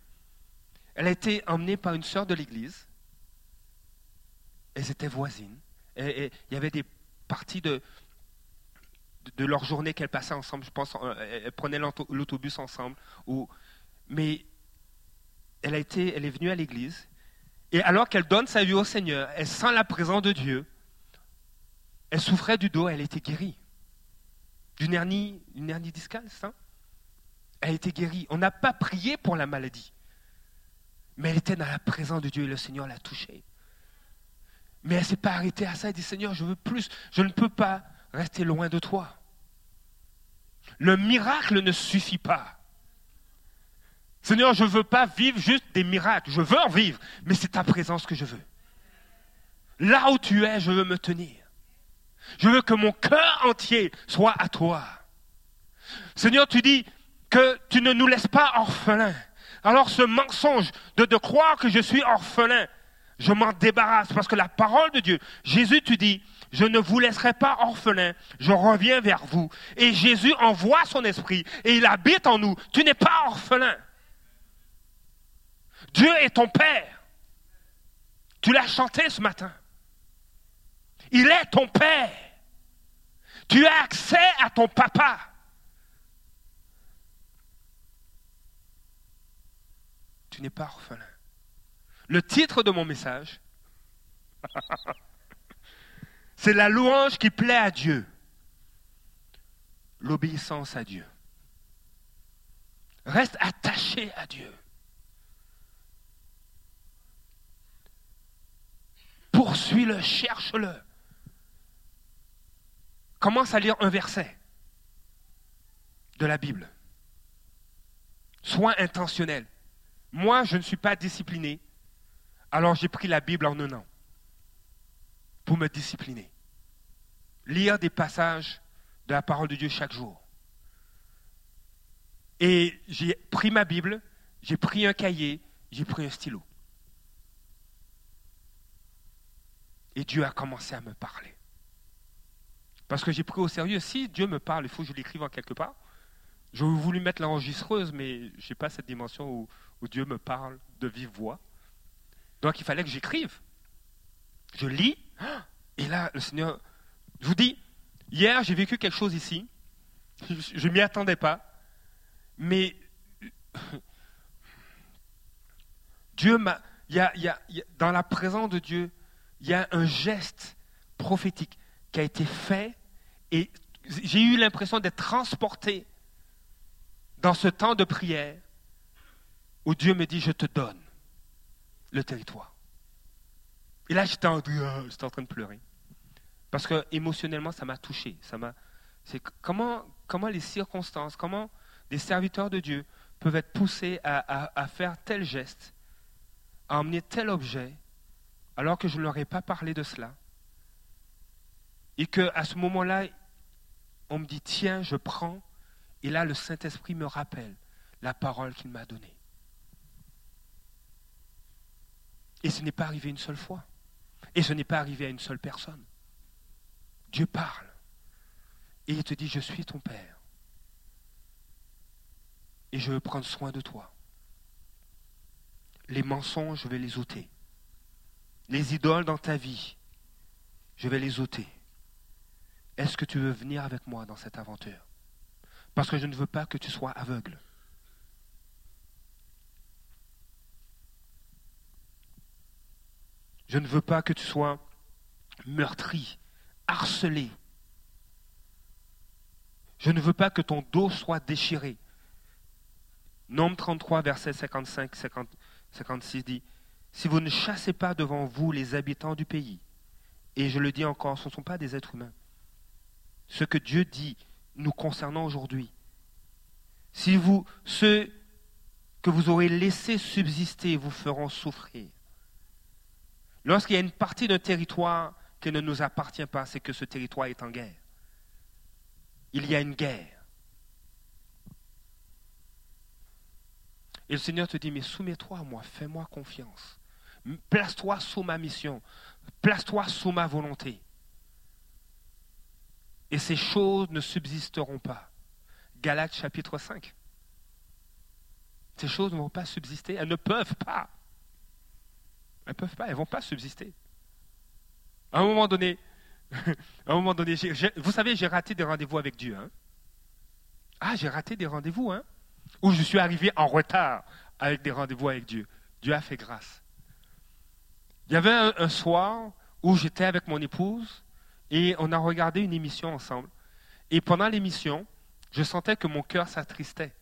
Elle a été emmenée par une sœur de l'église. Elles étaient voisines. Il y avait des parties de, de leur journée qu'elles passaient ensemble. Je pense, euh, elles prenaient l'autobus ensemble. Mais elle, a été, elle est venue à l'église. Et alors qu'elle donne sa vie au Seigneur, elle sent la présence de Dieu. Elle souffrait du dos, elle était guérie. D'une hernie, une hernie discale, ça? Elle été guérie. On n'a pas prié pour la maladie. Mais elle était dans la présence de Dieu et le Seigneur l'a touchée. Mais elle ne s'est pas arrêtée à ça. Elle dit Seigneur, je veux plus. Je ne peux pas rester loin de toi. Le miracle ne suffit pas. Seigneur, je ne veux pas vivre juste des miracles. Je veux en vivre, mais c'est ta présence que je veux. Là où tu es, je veux me tenir. Je veux que mon cœur entier soit à toi. Seigneur, tu dis, que tu ne nous laisses pas orphelins. Alors ce mensonge de, de croire que je suis orphelin, je m'en débarrasse parce que la parole de Dieu, Jésus, tu dis, je ne vous laisserai pas orphelin, je reviens vers vous. Et Jésus envoie son esprit et il habite en nous. Tu n'es pas orphelin. Dieu est ton Père. Tu l'as chanté ce matin. Il est ton Père. Tu as accès à ton papa. Tu n'es pas orphelin. Le titre de mon message, [LAUGHS] c'est la louange qui plaît à Dieu. L'obéissance à Dieu. Reste attaché à Dieu. Poursuis-le, cherche-le. Commence à lire un verset de la Bible. Sois intentionnel. Moi, je ne suis pas discipliné. Alors j'ai pris la Bible en un an pour me discipliner. Lire des passages de la parole de Dieu chaque jour. Et j'ai pris ma Bible, j'ai pris un cahier, j'ai pris un stylo. Et Dieu a commencé à me parler. Parce que j'ai pris au sérieux, si Dieu me parle, il faut que je l'écrive en quelque part. J'aurais voulu mettre l'enregistreuse, mais je n'ai pas cette dimension où, Dieu me parle de vive voix. Donc il fallait que j'écrive. Je lis, et là, le Seigneur, je vous dis, hier j'ai vécu quelque chose ici, je ne m'y attendais pas, mais Dieu m'a. y a, dans la présence de Dieu, il y a un geste prophétique qui a été fait et j'ai eu l'impression d'être transporté dans ce temps de prière où Dieu me dit, je te donne le territoire. Et là, j'étais en, [LAUGHS] train de pleurer. Parce que émotionnellement, ça m'a touché. Ça m'a, comment, comment les circonstances, comment des serviteurs de Dieu peuvent être poussés à, faire tel geste, à emmener tel objet, alors que je ne leur ai pas parlé de cela. Et qu'à ce moment-là, on me dit, tiens, je prends. Et là, le Saint-Esprit me rappelle la parole qu'il m'a donnée. Et ce n'est pas arrivé une seule fois. Et ce n'est pas arrivé à une seule personne. Dieu parle. Et il te dit, je suis ton Père. Et je veux prendre soin de toi. Les mensonges, je vais les ôter. Les idoles dans ta vie, je vais les ôter. Est-ce que tu veux venir avec moi dans cette aventure? Parce que je ne veux pas que tu sois aveugle. Je ne veux pas que tu sois meurtri, harcelé. Je ne veux pas que ton dos soit déchiré. Nombre 33, verset 55, 56 dit, Si vous ne chassez pas devant vous les habitants du pays, et je le dis encore, ce ne sont pas des êtres humains, ce que Dieu dit nous concernant aujourd'hui. Si vous, ceux que vous aurez laissés subsister vous feront souffrir. Lorsqu'il y a une partie d'un territoire qui ne nous appartient pas, c'est que ce territoire est en guerre. Il y a une guerre. Et le Seigneur te dit, mais soumets-toi à moi, fais-moi confiance. Place-toi sous ma mission. Place-toi sous ma volonté et ces choses ne subsisteront pas. Galates chapitre 5. Ces choses ne vont pas subsister, elles ne peuvent pas. Elles ne peuvent pas, elles ne vont pas subsister. À un moment donné, [LAUGHS] à un moment donné, vous savez, j'ai raté des rendez-vous avec Dieu. Hein. Ah, j'ai raté des rendez-vous, hein, où je suis arrivé en retard avec des rendez-vous avec Dieu. Dieu a fait grâce. Il y avait un soir où j'étais avec mon épouse et on a regardé une émission ensemble. Et pendant l'émission, je sentais que mon cœur s'attristait.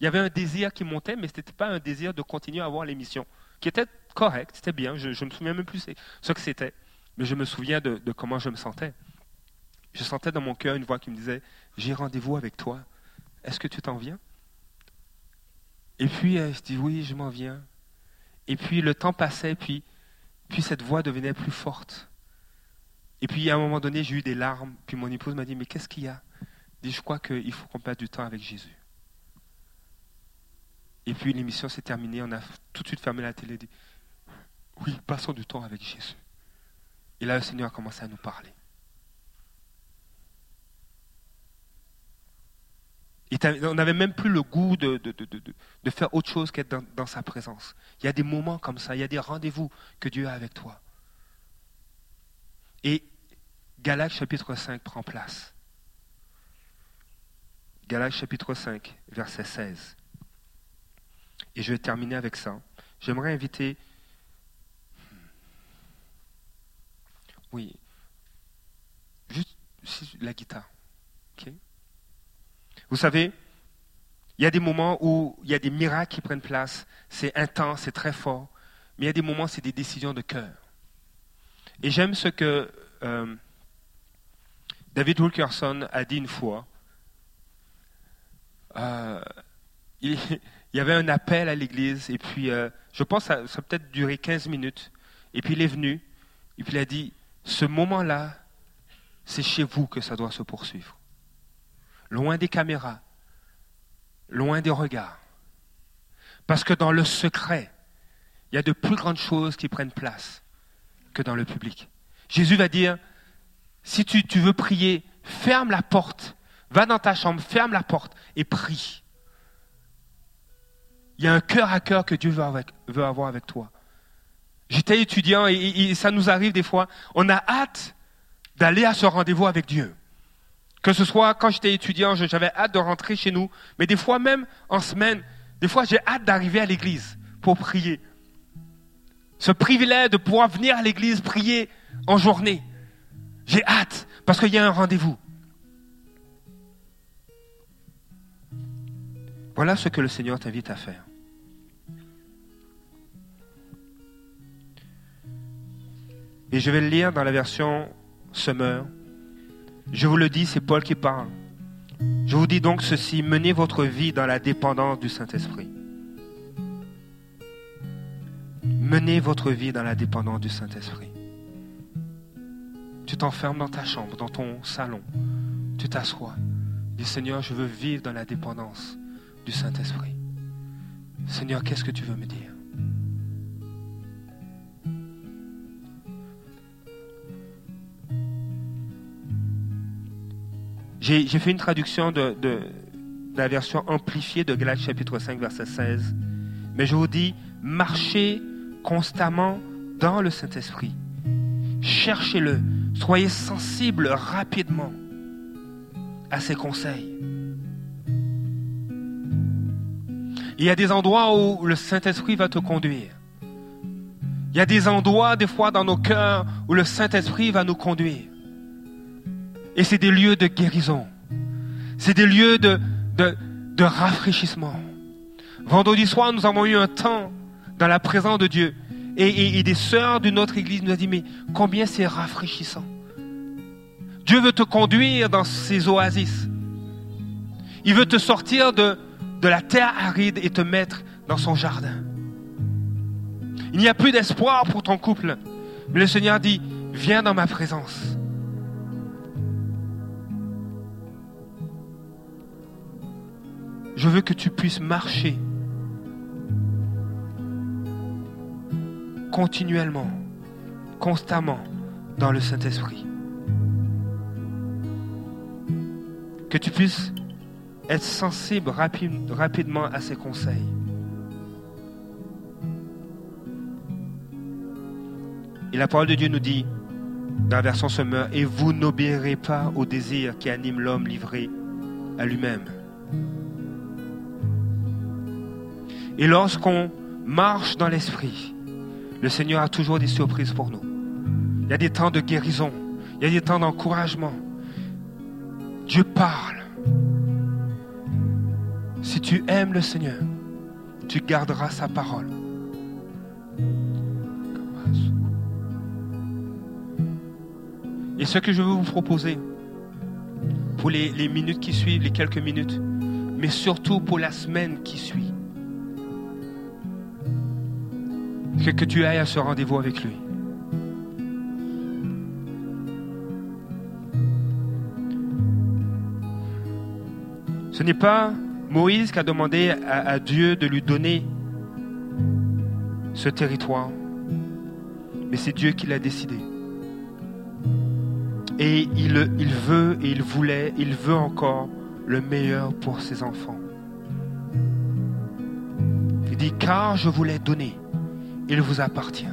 Il y avait un désir qui montait, mais ce n'était pas un désir de continuer à voir l'émission, qui était correct, c'était bien. Je ne me souviens même plus ce que c'était, mais je me souviens de, comment je me sentais. Je sentais dans mon cœur une voix qui me disait J'ai rendez-vous avec toi. Est-ce que tu t'en viens? Et puis euh, je dis Oui, je m'en viens. Et puis le temps passait, puis, puis cette voix devenait plus forte. Et puis à un moment donné, j'ai eu des larmes. Puis mon épouse m'a dit, mais qu'est-ce qu'il y a? Dit, je crois qu'il faut qu'on passe du temps avec Jésus. Et puis l'émission s'est terminée, on a tout de suite fermé la télé et dit, oui, passons du temps avec Jésus. Et là, le Seigneur a commencé à nous parler. On n'avait même plus le goût de, de, faire autre chose qu'être dans, dans sa présence. Il y a des moments comme ça, il y a des rendez-vous que Dieu a avec toi. Et Galates chapitre 5 prend place. Galates chapitre 5, verset 16. Et je vais terminer avec ça. J'aimerais inviter... Oui. Juste la guitare. Vous savez, il y a des moments où il y a des miracles qui prennent place. C'est intense, c'est très fort. Mais il y a des moments, c'est des décisions de cœur. Et j'aime ce que euh, David Wilkerson a dit une fois. Euh, [LAUGHS] il, y avait un appel à l'église, et puis euh, je pense que ça, a peut-être duré 15 minutes. Et puis il est venu, et puis il a dit, ce moment-là, c'est chez vous que ça doit se poursuivre. Loin des caméras, loin des regards. Parce que dans le secret, il y a de plus grandes choses qui prennent place que dans le public. Jésus va dire, si tu, veux prier, ferme la porte, va dans ta chambre, ferme la porte et prie. Il y a un cœur à cœur que Dieu veut, avoir avec toi. J'étais étudiant et, ça nous arrive des fois, on a hâte d'aller à ce rendez-vous avec Dieu. Que ce soit quand j'étais étudiant, j'avais hâte de rentrer chez nous, mais des fois même en semaine, des fois j'ai hâte d'arriver à l'église pour prier. Ce privilège de pouvoir venir à l'église prier en journée. J'ai hâte parce qu'il y a un rendez-vous. Voilà ce que le Seigneur t'invite à faire. Et je vais le lire dans la version Summer. Je vous le dis, c'est Paul qui parle. Je vous dis donc ceci, menez votre vie dans la dépendance du Saint-Esprit. Menez votre vie dans la dépendance du Saint-Esprit. Tu t'enfermes dans ta chambre, dans ton salon. Tu t'assois. Dis Seigneur, je veux vivre dans la dépendance du Saint-Esprit. Seigneur, qu'est-ce que tu veux me dire? J'ai fait une traduction de, la version amplifiée de Galates chapitre 5, verset 16. Mais je vous dis, marchez constamment dans le Saint-Esprit. Cherchez-le. Soyez sensible rapidement à ses conseils. Il y a des endroits où le Saint-Esprit va te conduire. Il y a des endroits, des fois, dans nos cœurs où le Saint-Esprit va nous conduire. Et c'est des lieux de guérison. C'est des lieux de rafraîchissement. Vendredi soir, nous avons eu un temps dans la présence de Dieu. Et, des sœurs d'une autre église nous ont dit, mais combien c'est rafraîchissant. Dieu veut te conduire dans ces oasis. Il veut te sortir de la terre aride et te mettre dans son jardin. Il n'y a plus d'espoir pour ton couple. Mais le Seigneur dit, viens dans ma présence. Je veux que tu puisses marcher continuellement, constamment dans le Saint-Esprit. Que tu puisses être sensible rapidement à ses conseils. Et la parole de Dieu nous dit, dans la version Semeur, et vous n'obéirez pas au désir qui anime l'homme livré à lui-même. Et lorsqu'on marche dans l'esprit, le Seigneur a toujours des surprises pour nous. Il y a des temps de guérison. Il y a des temps d'encouragement. Dieu parle. Si tu aimes le Seigneur, tu garderas sa parole. Et ce que je veux vous proposer pour les, minutes qui suivent, les quelques minutes, mais surtout pour la semaine qui suit, que, tu ailles à ce rendez-vous avec lui. Ce n'est pas Moïse qui a demandé à, Dieu de lui donner ce territoire, mais c'est Dieu qui l'a décidé. Et il, il veut et il voulait, il veut encore le meilleur pour ses enfants. Il dit, car je vous l'ai donné il vous appartient.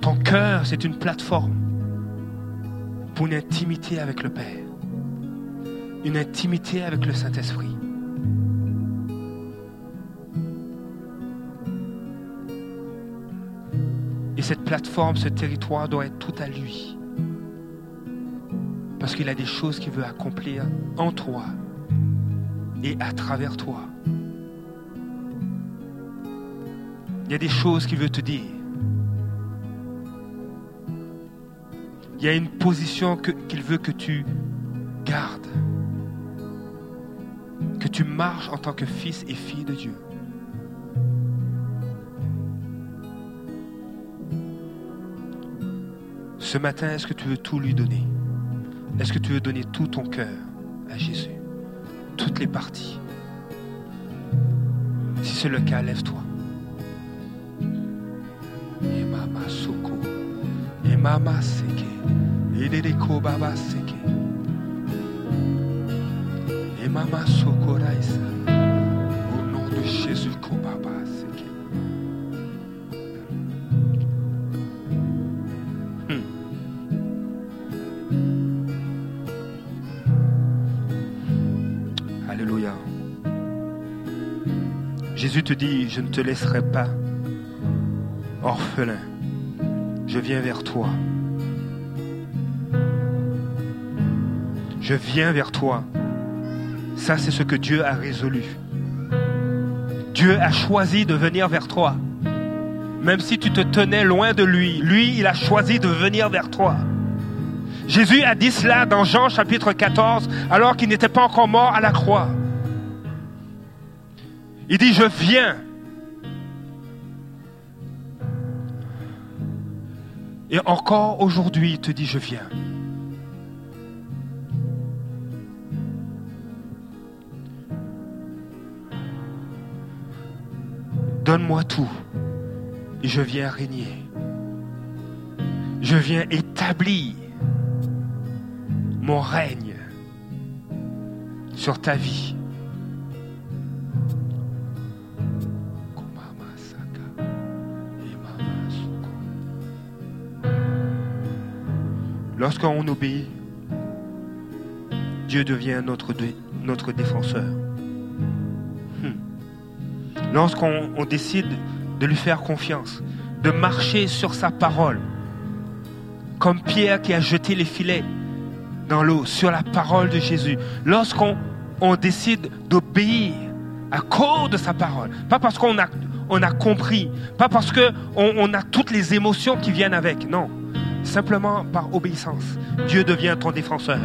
Ton cœur, c'est une plateforme pour une intimité avec le Père. une intimité avec le Saint-Esprit. Et cette plateforme, ce territoire doit être tout à lui. Parce qu'il a des choses qu'il veut accomplir en toi et à travers toi. Il y a des choses qu'il veut te dire. Il y a une position qu'il veut que tu gardes. Que tu marches en tant que fils et fille de Dieu. Ce matin, est-ce que tu veux tout lui donner? Est-ce que tu veux donner tout ton cœur à Jésus? Toutes les parties. Si c'est le cas, lève-toi. Mama seke. Et baba seke. Et mama soko raisa. Au nom de Jésus, baba seke. Hmm. Alléluia. Jésus te dit, je ne te laisserai pas orphelin. Je viens vers toi. Je viens vers toi. Ça, c'est ce que Dieu a résolu. Dieu a choisi de venir vers toi. Même si tu te tenais loin de lui, lui, il a choisi de venir vers toi. Jésus a dit cela dans Jean chapitre 14, alors qu'il n'était pas encore mort à la croix. Il dit, je viens. Et encore aujourd'hui, il te dit, je viens. Donne-moi tout et je viens régner. Je viens établir mon règne sur ta vie. Lorsqu'on obéit, Dieu devient notre, défenseur. Hmm. Lorsqu'on décide de lui faire confiance, de marcher sur sa parole, comme Pierre qui a jeté les filets dans l'eau, sur la parole de Jésus. Lorsqu'on on décide d'obéir à cause de sa parole, pas parce qu'on a, compris, pas parce qu'on on a toutes les émotions qui viennent avec, non simplement par obéissance, Dieu devient ton défenseur.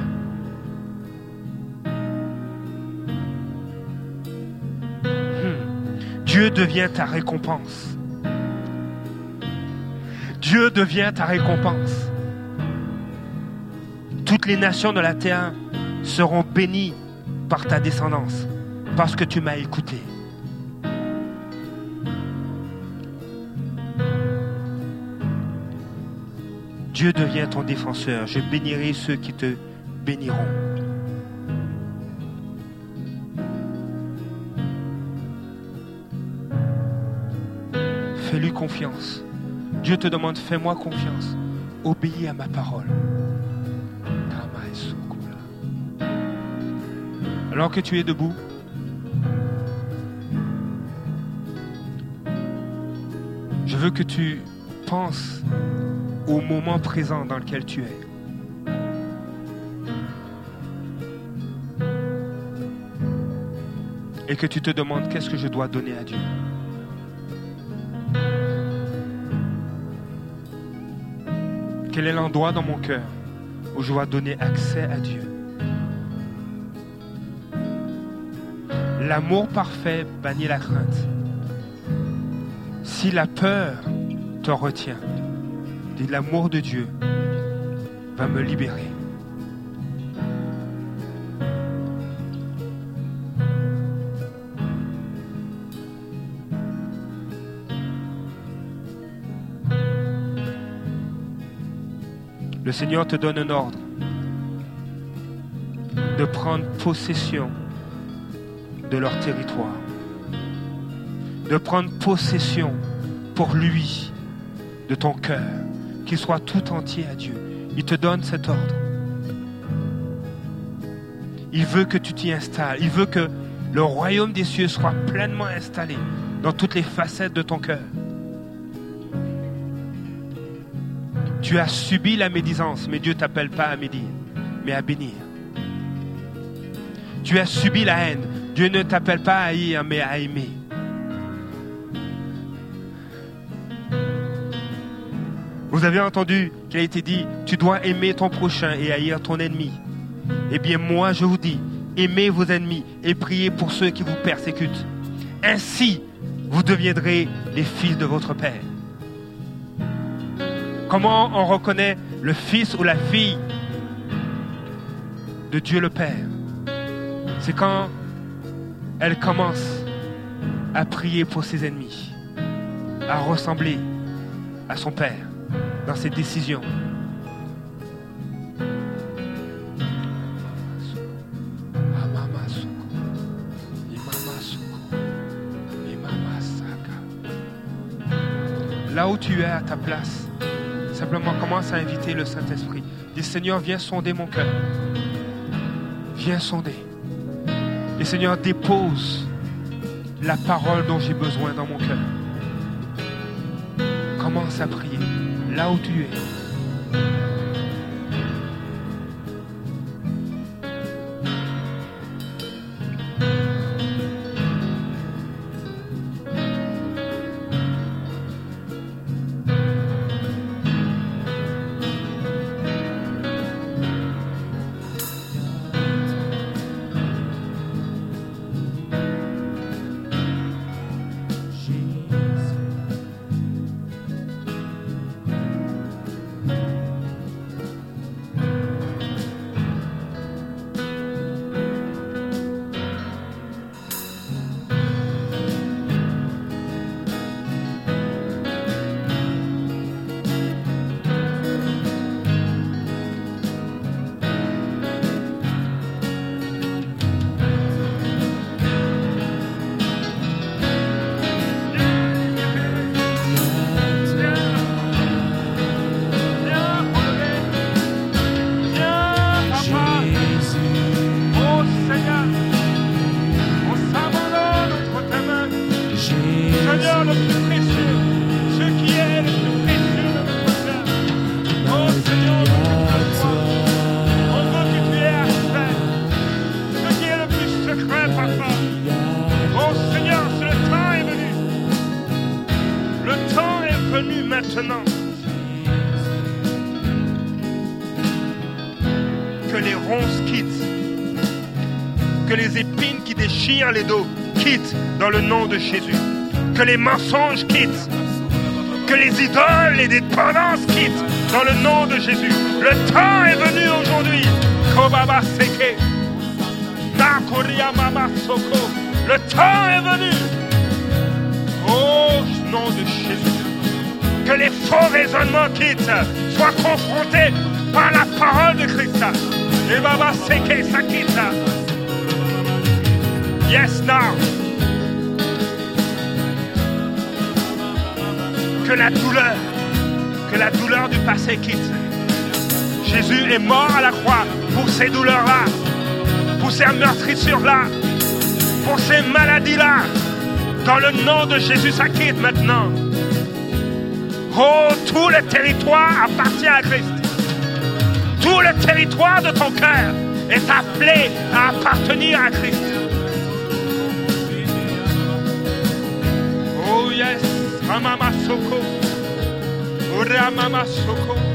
Hmm. Dieu devient ta récompense. Dieu devient ta récompense. Toutes les nations de la terre seront bénies par ta descendance parce que tu m'as écouté. Dieu devient ton défenseur. Je bénirai ceux qui te béniront. Fais-lui confiance. Dieu te demande, fais-moi confiance. Obéis à ma parole. Alors que tu es debout, je veux que tu penses au moment présent dans lequel tu es. Et que tu te demandes qu'est-ce que je dois donner à Dieu? Quel est l'endroit dans mon cœur où je dois donner accès à Dieu? L'amour parfait bannit la crainte. Si la peur te retient, l'amour de Dieu va me libérer. Le Seigneur te donne un ordre de prendre possession de leur territoire, de prendre possession pour lui de ton cœur qu'il soit tout entier à Dieu. Il te donne cet ordre. Il veut que tu t'y installes. Il veut que le royaume des cieux soit pleinement installé dans toutes les facettes de ton cœur. Tu as subi la médisance, mais Dieu ne t'appelle pas à médire, mais à bénir. Tu as subi la haine, Dieu ne t'appelle pas à haïr, mais à aimer. Vous avez entendu qu'il a été dit, tu dois aimer ton prochain et haïr ton ennemi. Eh bien moi je vous dis, aimez vos ennemis et priez pour ceux qui vous persécutent. Ainsi, vous deviendrez les fils de votre Père. Comment on reconnaît le fils ou la fille de Dieu le Père? C'est quand elle commence à prier pour ses ennemis, à ressembler à son Père dans ses décisions. Là où tu es à ta place, simplement commence à inviter le Saint-Esprit. Dis Seigneur, viens sonder mon cœur. Viens sonder. Et Seigneur, dépose la parole dont j'ai besoin dans mon cœur. Commence à prier là où tu es. Les dos quittent dans le nom de Jésus. Que les mensonges quittent. Que les idoles et dépendances quittent dans le nom de Jésus. Le temps est venu aujourd'hui. Le temps est venu. Au nom de Jésus. Que les faux raisonnements quittent. Soient confrontés par la parole de Christ. Et Baba Seke Sakita. Yes, now. Que la douleur, que la douleur du passé quitte. Jésus est mort à la croix pour ces douleurs-là, pour ces meurtrissures-là, pour ces maladies-là. Dans le nom de Jésus, ça quitte maintenant. Oh, tout le territoire appartient à Christ. Tout le territoire de ton cœur est appelé à appartenir à Christ. Ramamasoco, Ramamasoco.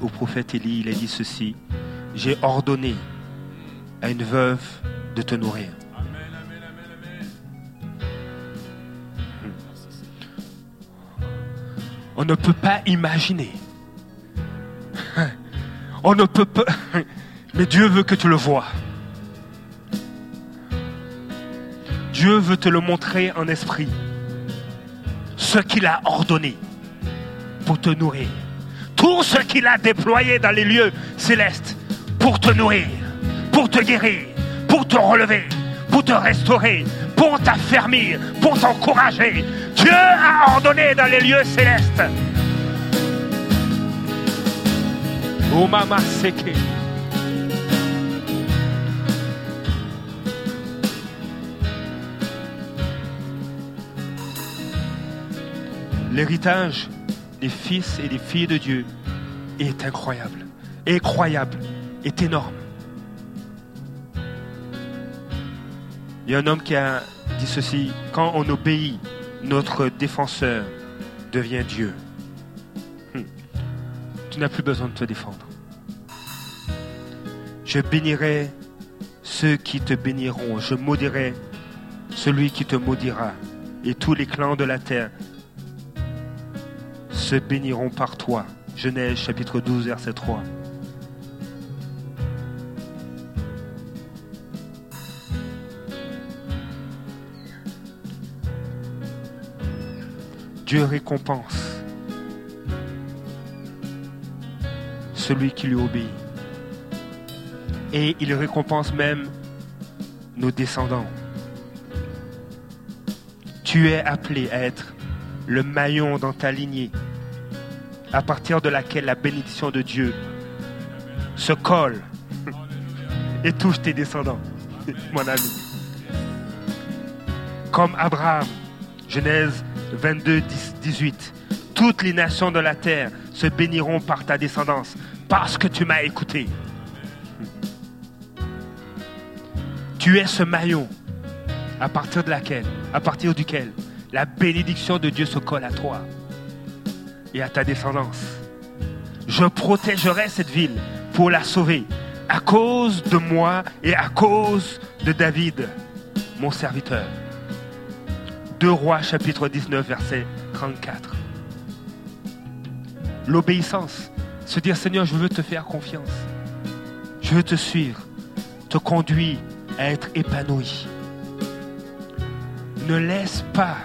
Au prophète Élie, il a dit ceci, j'ai ordonné à une veuve de te nourrir. On ne peut pas imaginer. [LAUGHS] On ne peut pas. [LAUGHS] Mais Dieu veut que tu le vois. Dieu veut te le montrer en esprit. Ce qu'il a ordonné pour te nourrir. Tout ce qu'il a déployé dans les lieux célestes pour te nourrir, pour te guérir, pour te relever, pour te restaurer, pour t'affermir, pour t'encourager. Dieu a ordonné dans les lieux célestes. L'héritage des fils et des filles de Dieu est incroyable, incroyable, est énorme. Il y a un homme qui a dit ceci, quand on obéit, notre défenseur devient Dieu. Hmm. Tu n'as plus besoin de te défendre. Je bénirai ceux qui te béniront, je maudirai celui qui te maudira, et tous les clans de la terre se béniront par toi. Genèse chapitre 12, verset 3. Dieu récompense celui qui lui obéit. Et il récompense même nos descendants. Tu es appelé à être le maillon dans ta lignée, à partir de laquelle la bénédiction de Dieu se colle et touche tes descendants, [LAUGHS] mon ami. Comme Abraham, Genèse 22, 18. Toutes les nations de la terre se béniront par ta descendance, parce que tu m'as écouté. Tu es ce maillon à partir de laquelle, à partir duquel la bénédiction de Dieu se colle à toi et à ta descendance. Je protégerai cette ville pour la sauver à cause de moi et à cause de David, mon serviteur. 2 Rois chapitre 19 verset 34. L'obéissance, se dire Seigneur, je veux te faire confiance. Je veux te suivre, te conduire à être épanoui. Ne laisse pas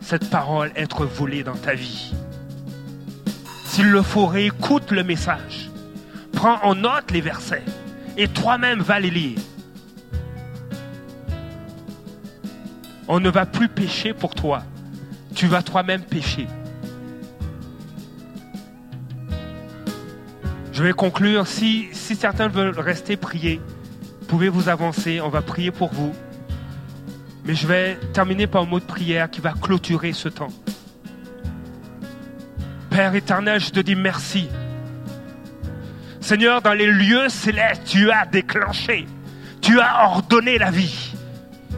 cette parole être volée dans ta vie. S'il le faut, réécoute le message. Prends en note les versets et toi-même va les lire. On ne va plus pécher pour toi. Tu vas toi-même pécher. Je vais conclure. Si, si certains veulent rester prier, pouvez vous avancer. On va prier pour vous. Mais je vais terminer par un mot de prière qui va clôturer ce temps. Père éternel, je te dis merci. Seigneur, dans les lieux célestes, tu as déclenché, tu as ordonné la vie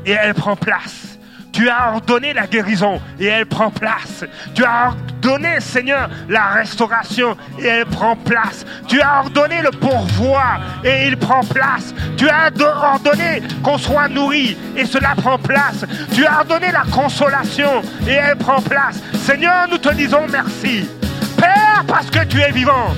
et elle prend place. Tu as ordonné la guérison et elle prend place. Tu as ordonné, Seigneur, la restauration et elle prend place. Tu as ordonné le pourvoi et il prend place. Tu as ordonné qu'on soit nourri et cela prend place. Tu as ordonné la consolation et elle prend place. Seigneur, nous te disons merci. Parce que tu es vivant.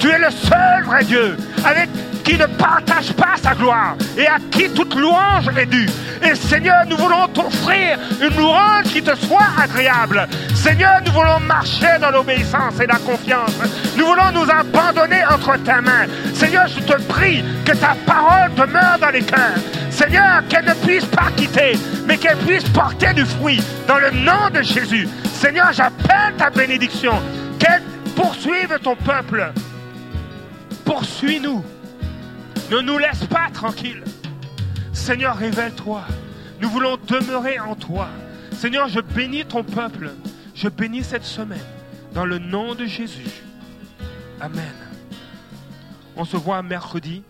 Tu es le seul vrai Dieu avec qui ne partage pas sa gloire et à qui toute louange est due. Et Seigneur, nous voulons t'offrir une louange qui te soit agréable. Seigneur, nous voulons marcher dans l'obéissance et la confiance. Nous voulons nous abandonner entre tes mains. Seigneur, je te prie que ta parole demeure dans les cœurs. Seigneur, qu'elle ne puisse pas quitter, mais qu'elle puisse porter du fruit dans le nom de Jésus. Seigneur, j'appelle ta bénédiction. Qu'elle poursuive ton peuple. Poursuis-nous. Ne nous laisse pas tranquilles. Seigneur, révèle-toi. Nous voulons demeurer en toi. Seigneur, je bénis ton peuple. Je bénis cette semaine. Dans le nom de Jésus. Amen. On se voit mercredi.